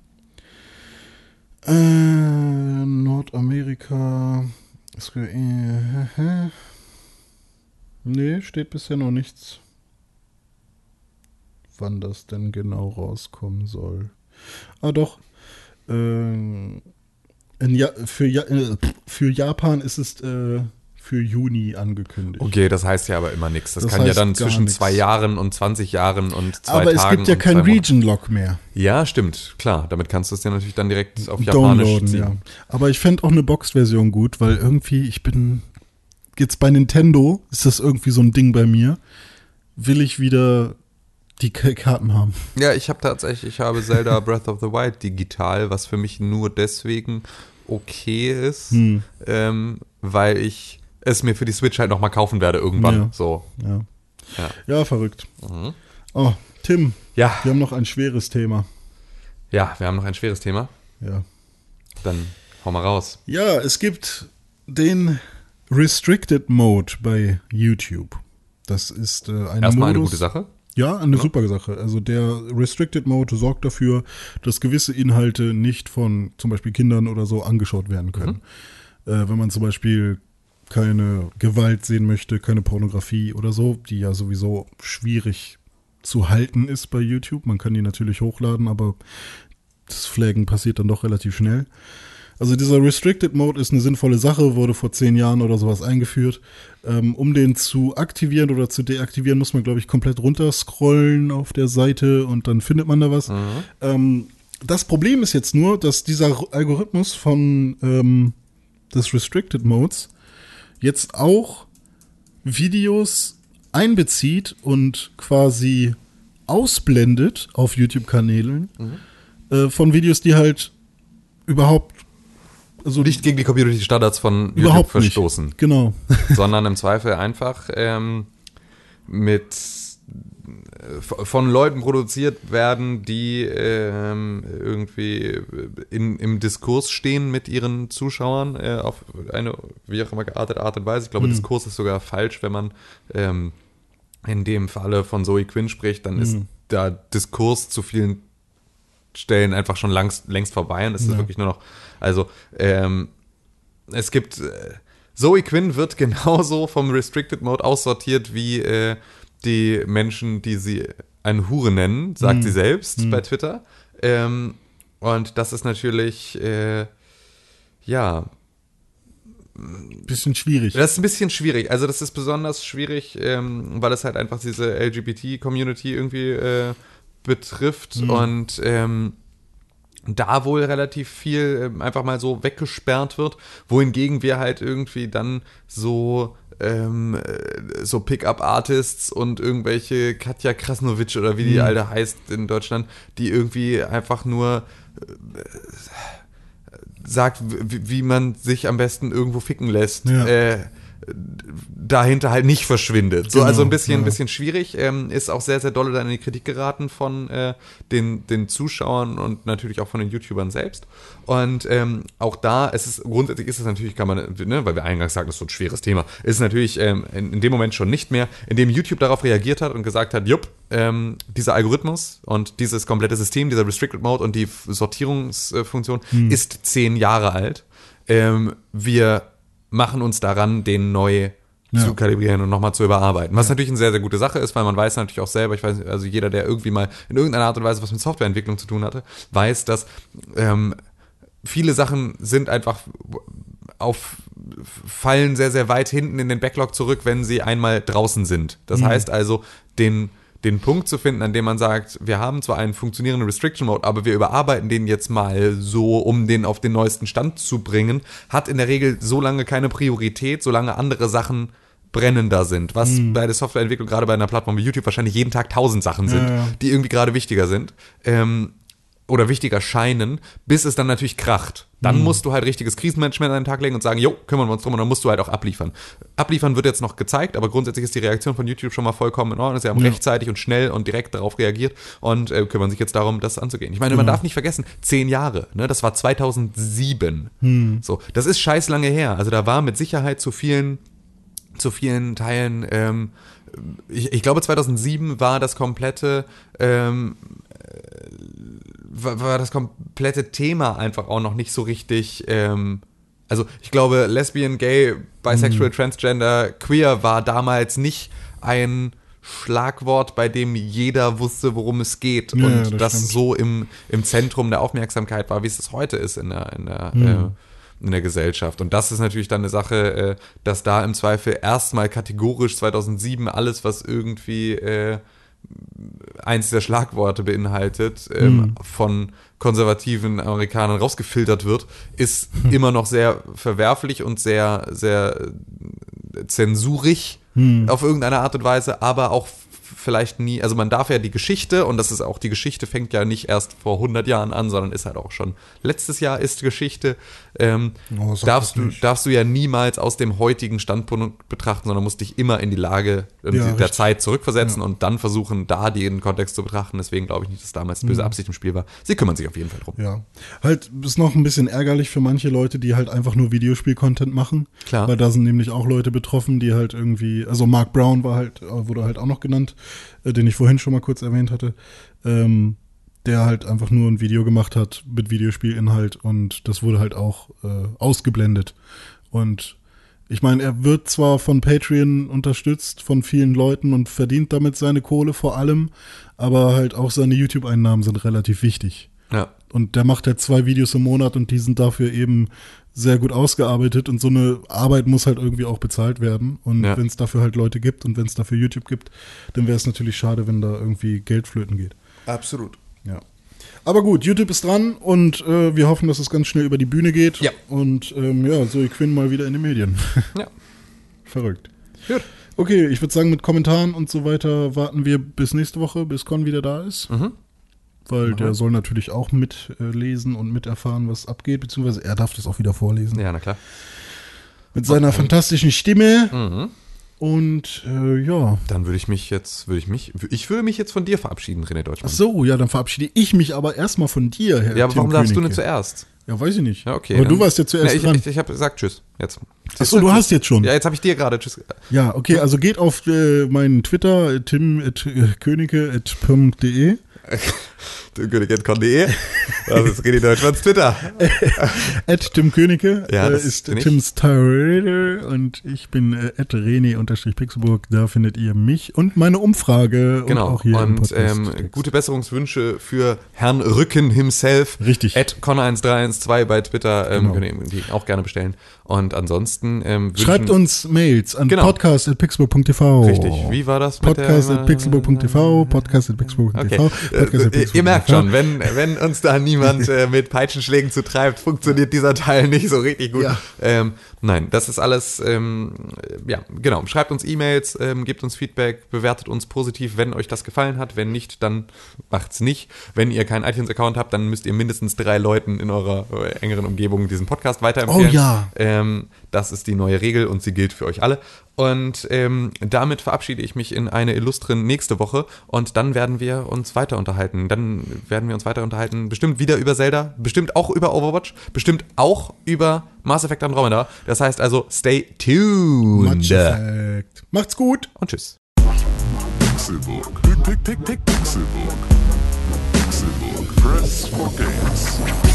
Äh, Nordamerika. Square E- hä? Nee, steht bisher noch nichts. Wann das denn genau rauskommen soll. Ah, doch. Ähm, ja für, ja äh, für Japan ist es äh, für Juni angekündigt. Okay, das heißt ja aber immer nichts. Das, Das kann ja dann zwischen nix. zwei Jahren und 20 Jahren und zwei Aber es Tagen. gibt ja kein. Region-Lock mehr. Ja, stimmt, klar. Damit kannst du es ja natürlich dann direkt auf Japanisch Downloaden, ziehen. ja. Aber ich fände auch eine Boxed-Version gut, weil irgendwie, ich bin. Jetzt bei Nintendo ist das irgendwie so ein Ding bei mir. Will ich wieder die Karten haben. Ja, ich habe tatsächlich, ich habe Zelda Breath of the Wild digital, was für mich nur deswegen okay ist, Hm. ähm, weil ich es mir für die Switch halt nochmal kaufen werde irgendwann. Ja. So. Ja, Ja. ja verrückt. Mhm. Oh, Tim, Ja, wir haben noch ein schweres Thema. ja, wir haben noch ein schweres Thema. Ja. Dann hau mal raus. Ja, es gibt den Restricted Mode bei YouTube. Das ist äh, ein Erstmal eine Modus, gute Sache. Ja, eine super Sache. Also der Restricted Mode sorgt dafür, dass gewisse Inhalte nicht von zum Beispiel Kindern oder so angeschaut werden können. Äh, wenn man zum Beispiel keine Gewalt sehen möchte, keine Pornografie oder so, die ja sowieso schwierig zu halten ist bei YouTube. Man kann die natürlich hochladen, aber das Flaggen passiert dann doch relativ schnell. Also dieser Restricted Mode ist eine sinnvolle Sache, wurde vor zehn Jahren oder sowas eingeführt. Ähm, um den zu aktivieren oder zu deaktivieren, muss man, glaube ich, komplett runterscrollen auf der Seite und dann findet man da was. Ähm, das Problem ist jetzt nur, dass dieser Algorithmus von ähm, des Restricted Modes jetzt auch Videos einbezieht und quasi ausblendet auf YouTube-Kanälen äh, von Videos, die halt überhaupt also Nicht gegen die Community-Standards von YouTube überhaupt verstoßen, nicht. Genau. sondern im Zweifel einfach ähm, mit äh, von Leuten produziert werden, die ähm, irgendwie in, im Diskurs stehen mit ihren Zuschauern äh, auf eine wie auch immer geartete Art und Weise. Ich glaube, Diskurs ist sogar falsch, wenn man ähm, in dem Falle von Zoe Quinn spricht, dann ist da Diskurs zu vielen Stellen einfach schon langst, längst vorbei und es ist Ja. wirklich nur noch, also ähm, es gibt, äh, Zoe Quinn wird genauso vom Restricted Mode aussortiert wie äh, die Menschen, die sie eine Hure nennen, sagt sie selbst bei Twitter. Ähm, und das ist natürlich, äh, ja, Bisschen schwierig. das ist ein bisschen schwierig. Also das ist besonders schwierig, ähm, weil es halt einfach diese LGBT-Community irgendwie äh, betrifft und ähm, da wohl relativ viel ähm, einfach mal so weggesperrt wird, wohingegen wir halt irgendwie dann so ähm, äh, so Pickup-Artists und irgendwelche Katja Krasnowitsch oder wie die alte heißt in Deutschland, die irgendwie einfach nur sagt, wie, wie man sich am besten irgendwo ficken lässt, Ja. äh, dahinter halt nicht verschwindet. So, Genau, also ein bisschen, ja. ein bisschen schwierig, ähm, ist auch sehr, sehr dolle dann in die Kritik geraten von äh, den, den Zuschauern und natürlich auch von den YouTubern selbst. Und ähm, auch da, es ist, grundsätzlich ist es natürlich, kann man, ne, weil wir eingangs sagten, das ist so ein schweres Thema, ist natürlich ähm, in, in dem Moment schon nicht mehr, indem YouTube darauf reagiert hat und gesagt hat, jupp, ähm, dieser Algorithmus und dieses komplette System, dieser Restricted Mode und die Sortierungsfunktion ist zehn Jahre alt. Ähm, wir machen uns daran, den neu Ja. zu kalibrieren und nochmal zu überarbeiten. Was natürlich eine sehr, sehr gute Sache ist, weil man weiß natürlich auch selber, ich weiß, nicht, also jeder, der irgendwie mal in irgendeiner Art und Weise was mit Softwareentwicklung zu tun hatte, weiß, dass ähm, viele Sachen sind einfach auf fallen sehr, sehr weit hinten in den Backlog zurück, wenn sie einmal draußen sind. Das heißt also, den, den Punkt zu finden, an dem man sagt, wir haben zwar einen funktionierenden Restriction Mode, aber wir überarbeiten den jetzt mal so, um den auf den neuesten Stand zu bringen, hat in der Regel so lange keine Priorität, solange andere Sachen brennender sind, was bei der Softwareentwicklung gerade bei einer Plattform wie YouTube wahrscheinlich jeden Tag tausend Sachen sind, Ja, ja. die irgendwie gerade wichtiger sind. Ähm, oder wichtiger scheinen, bis es dann natürlich kracht. Dann musst du halt richtiges Krisenmanagement an den Tag legen und sagen, jo, kümmern wir uns drum und dann musst du halt auch abliefern. Abliefern wird jetzt noch gezeigt, aber grundsätzlich ist die Reaktion von YouTube schon mal vollkommen in Ordnung. Sie haben Ja. rechtzeitig und schnell und direkt darauf reagiert und äh, kümmern sich jetzt darum, das anzugehen. Ich meine, man darf nicht vergessen, zehn Jahre, ne, das war 2007. So, das ist scheiß lange her. Also da war mit Sicherheit zu vielen zu vielen Teilen, ähm, ich, ich glaube 2007 war das komplette, ähm, äh, war, das komplette Thema einfach auch noch nicht so richtig, ähm, also ich glaube Lesbian, Gay, Bisexual, Transgender, Queer war damals nicht ein Schlagwort, bei dem jeder wusste, worum es geht Ja, und das das, so im, im Zentrum der Aufmerksamkeit war, wie es es heute ist in der, in der äh, in der Gesellschaft. Und das ist natürlich dann eine Sache, äh, dass da im Zweifel erstmal kategorisch 2007 alles, was irgendwie äh, eins der Schlagworte beinhaltet, ähm, von konservativen Amerikanern rausgefiltert wird, ist immer noch sehr verwerflich und sehr, sehr äh, zensurig auf irgendeine Art und Weise, aber auch vielleicht nie, also man darf ja die Geschichte, und das ist auch, die Geschichte fängt ja nicht erst vor 100 Jahren an, sondern ist halt auch schon, letztes Jahr ist Geschichte, ähm, Oh, darfst, du, darfst du ja niemals aus dem heutigen Standpunkt betrachten, sondern musst dich immer in die Lage Ja, der richtig. Zeit zurückversetzen und dann versuchen, da den Kontext zu betrachten. Deswegen glaube ich nicht, dass damals böse Mhm. Absicht im Spiel war. Sie kümmern sich auf jeden Fall drum. Ja. Halt ist noch ein bisschen ärgerlich für manche Leute, die halt einfach nur Videospiel-Content machen. Klar. Weil da sind nämlich auch Leute betroffen, die halt irgendwie, also Mark Brown war halt, äh, wurde halt auch noch genannt, äh, den ich vorhin schon mal kurz erwähnt hatte, ähm, der halt einfach nur ein Video gemacht hat mit Videospielinhalt und das wurde halt auch äh, ausgeblendet. Und ich meine, er wird zwar von Patreon unterstützt, von vielen Leuten und verdient damit seine Kohle vor allem, aber halt auch seine YouTube-Einnahmen sind relativ wichtig. Ja. Und der macht ja zwei Videos im Monat und die sind dafür eben sehr gut ausgearbeitet und so eine Arbeit muss halt irgendwie auch bezahlt werden. Und Ja. wenn es dafür halt Leute gibt und wenn es dafür YouTube gibt, dann wäre es natürlich schade, wenn da irgendwie Geld flöten geht. Absolut. Ja. Aber gut, YouTube ist dran und äh, wir hoffen, dass es ganz schnell über die Bühne geht. Ja. Und ähm, ja, Zoe Quinn mal wieder in den Medien. Ja. Verrückt. Gut. Okay, ich würde sagen, mit Kommentaren und so weiter warten wir bis nächste Woche, bis Con wieder da ist. Mhm. Weil der soll natürlich auch mitlesen und miterfahren, was abgeht, beziehungsweise er darf das auch wieder vorlesen. Ja, na klar. Mit seiner fantastischen Stimme. Mhm. Und äh, ja. Dann würde ich mich jetzt, würde ich mich, ich würde mich jetzt von dir verabschieden, René Deutschmann. Ach so, ja, dann verabschiede ich mich aber erstmal von dir, Herr ja, aber Tim warum darfst du nicht zuerst? Ja, weiß ich nicht. Ja, okay. Aber du warst ja zuerst Na, ich, dran. Ich, ich habe gesagt Tschüss. Jetzt. Ach so, du hast jetzt schon. Ja, jetzt habe ich dir gerade Tschüss. Ja, okay, also geht auf äh, meinen Twitter, tim.könige.pim.de. König.com.de. Das ist René Deutschmanns Twitter. At Tim Königke Ja, äh, das ist. Tims Twitter und ich bin äh, at René-Pixelburg. Da findet ihr mich und meine Umfrage Genau. und auch hier Und Podcast. ähm, gute Besserungswünsche für Herrn Rücken himself. Richtig. At Connor1312 bei Twitter. Ähm, Genau. Könnt ihr die auch gerne bestellen. Und ansonsten ähm, Schreibt uns Mails an Genau. podcast.pixelburg.tv. Richtig. Wie war das? Podcast.pixelburg.tv, podcast.pixelburg.tv, Okay. podcast.pixelburg.tv. Äh, ihr merkt schon, wenn, wenn uns da niemand äh, mit Peitschenschlägen zu treibt, funktioniert dieser Teil nicht so richtig gut. Ja. Ähm, nein, das ist alles, ähm, äh, ja, genau. Schreibt uns E-Mails, ähm, gebt uns Feedback, bewertet uns positiv, wenn euch das gefallen hat. Wenn nicht, dann macht's nicht. Wenn ihr keinen iTunes-Account habt, dann müsst ihr mindestens drei Leuten in eurer äh, engeren Umgebung diesen Podcast weiterempfehlen. Oh ja. Das ist die neue Regel und sie gilt für euch alle. Und ähm, damit verabschiede ich mich in eine illustren nächste Woche und dann werden wir uns weiter unterhalten. Dann werden wir uns weiter unterhalten, bestimmt wieder über Zelda, bestimmt auch über Overwatch, bestimmt auch über Mass Effect Andromeda. Das heißt also, stay tuned. Match Effect. Macht's gut. Und tschüss. Pick, Pixelbook. Pixelbook. Press for games.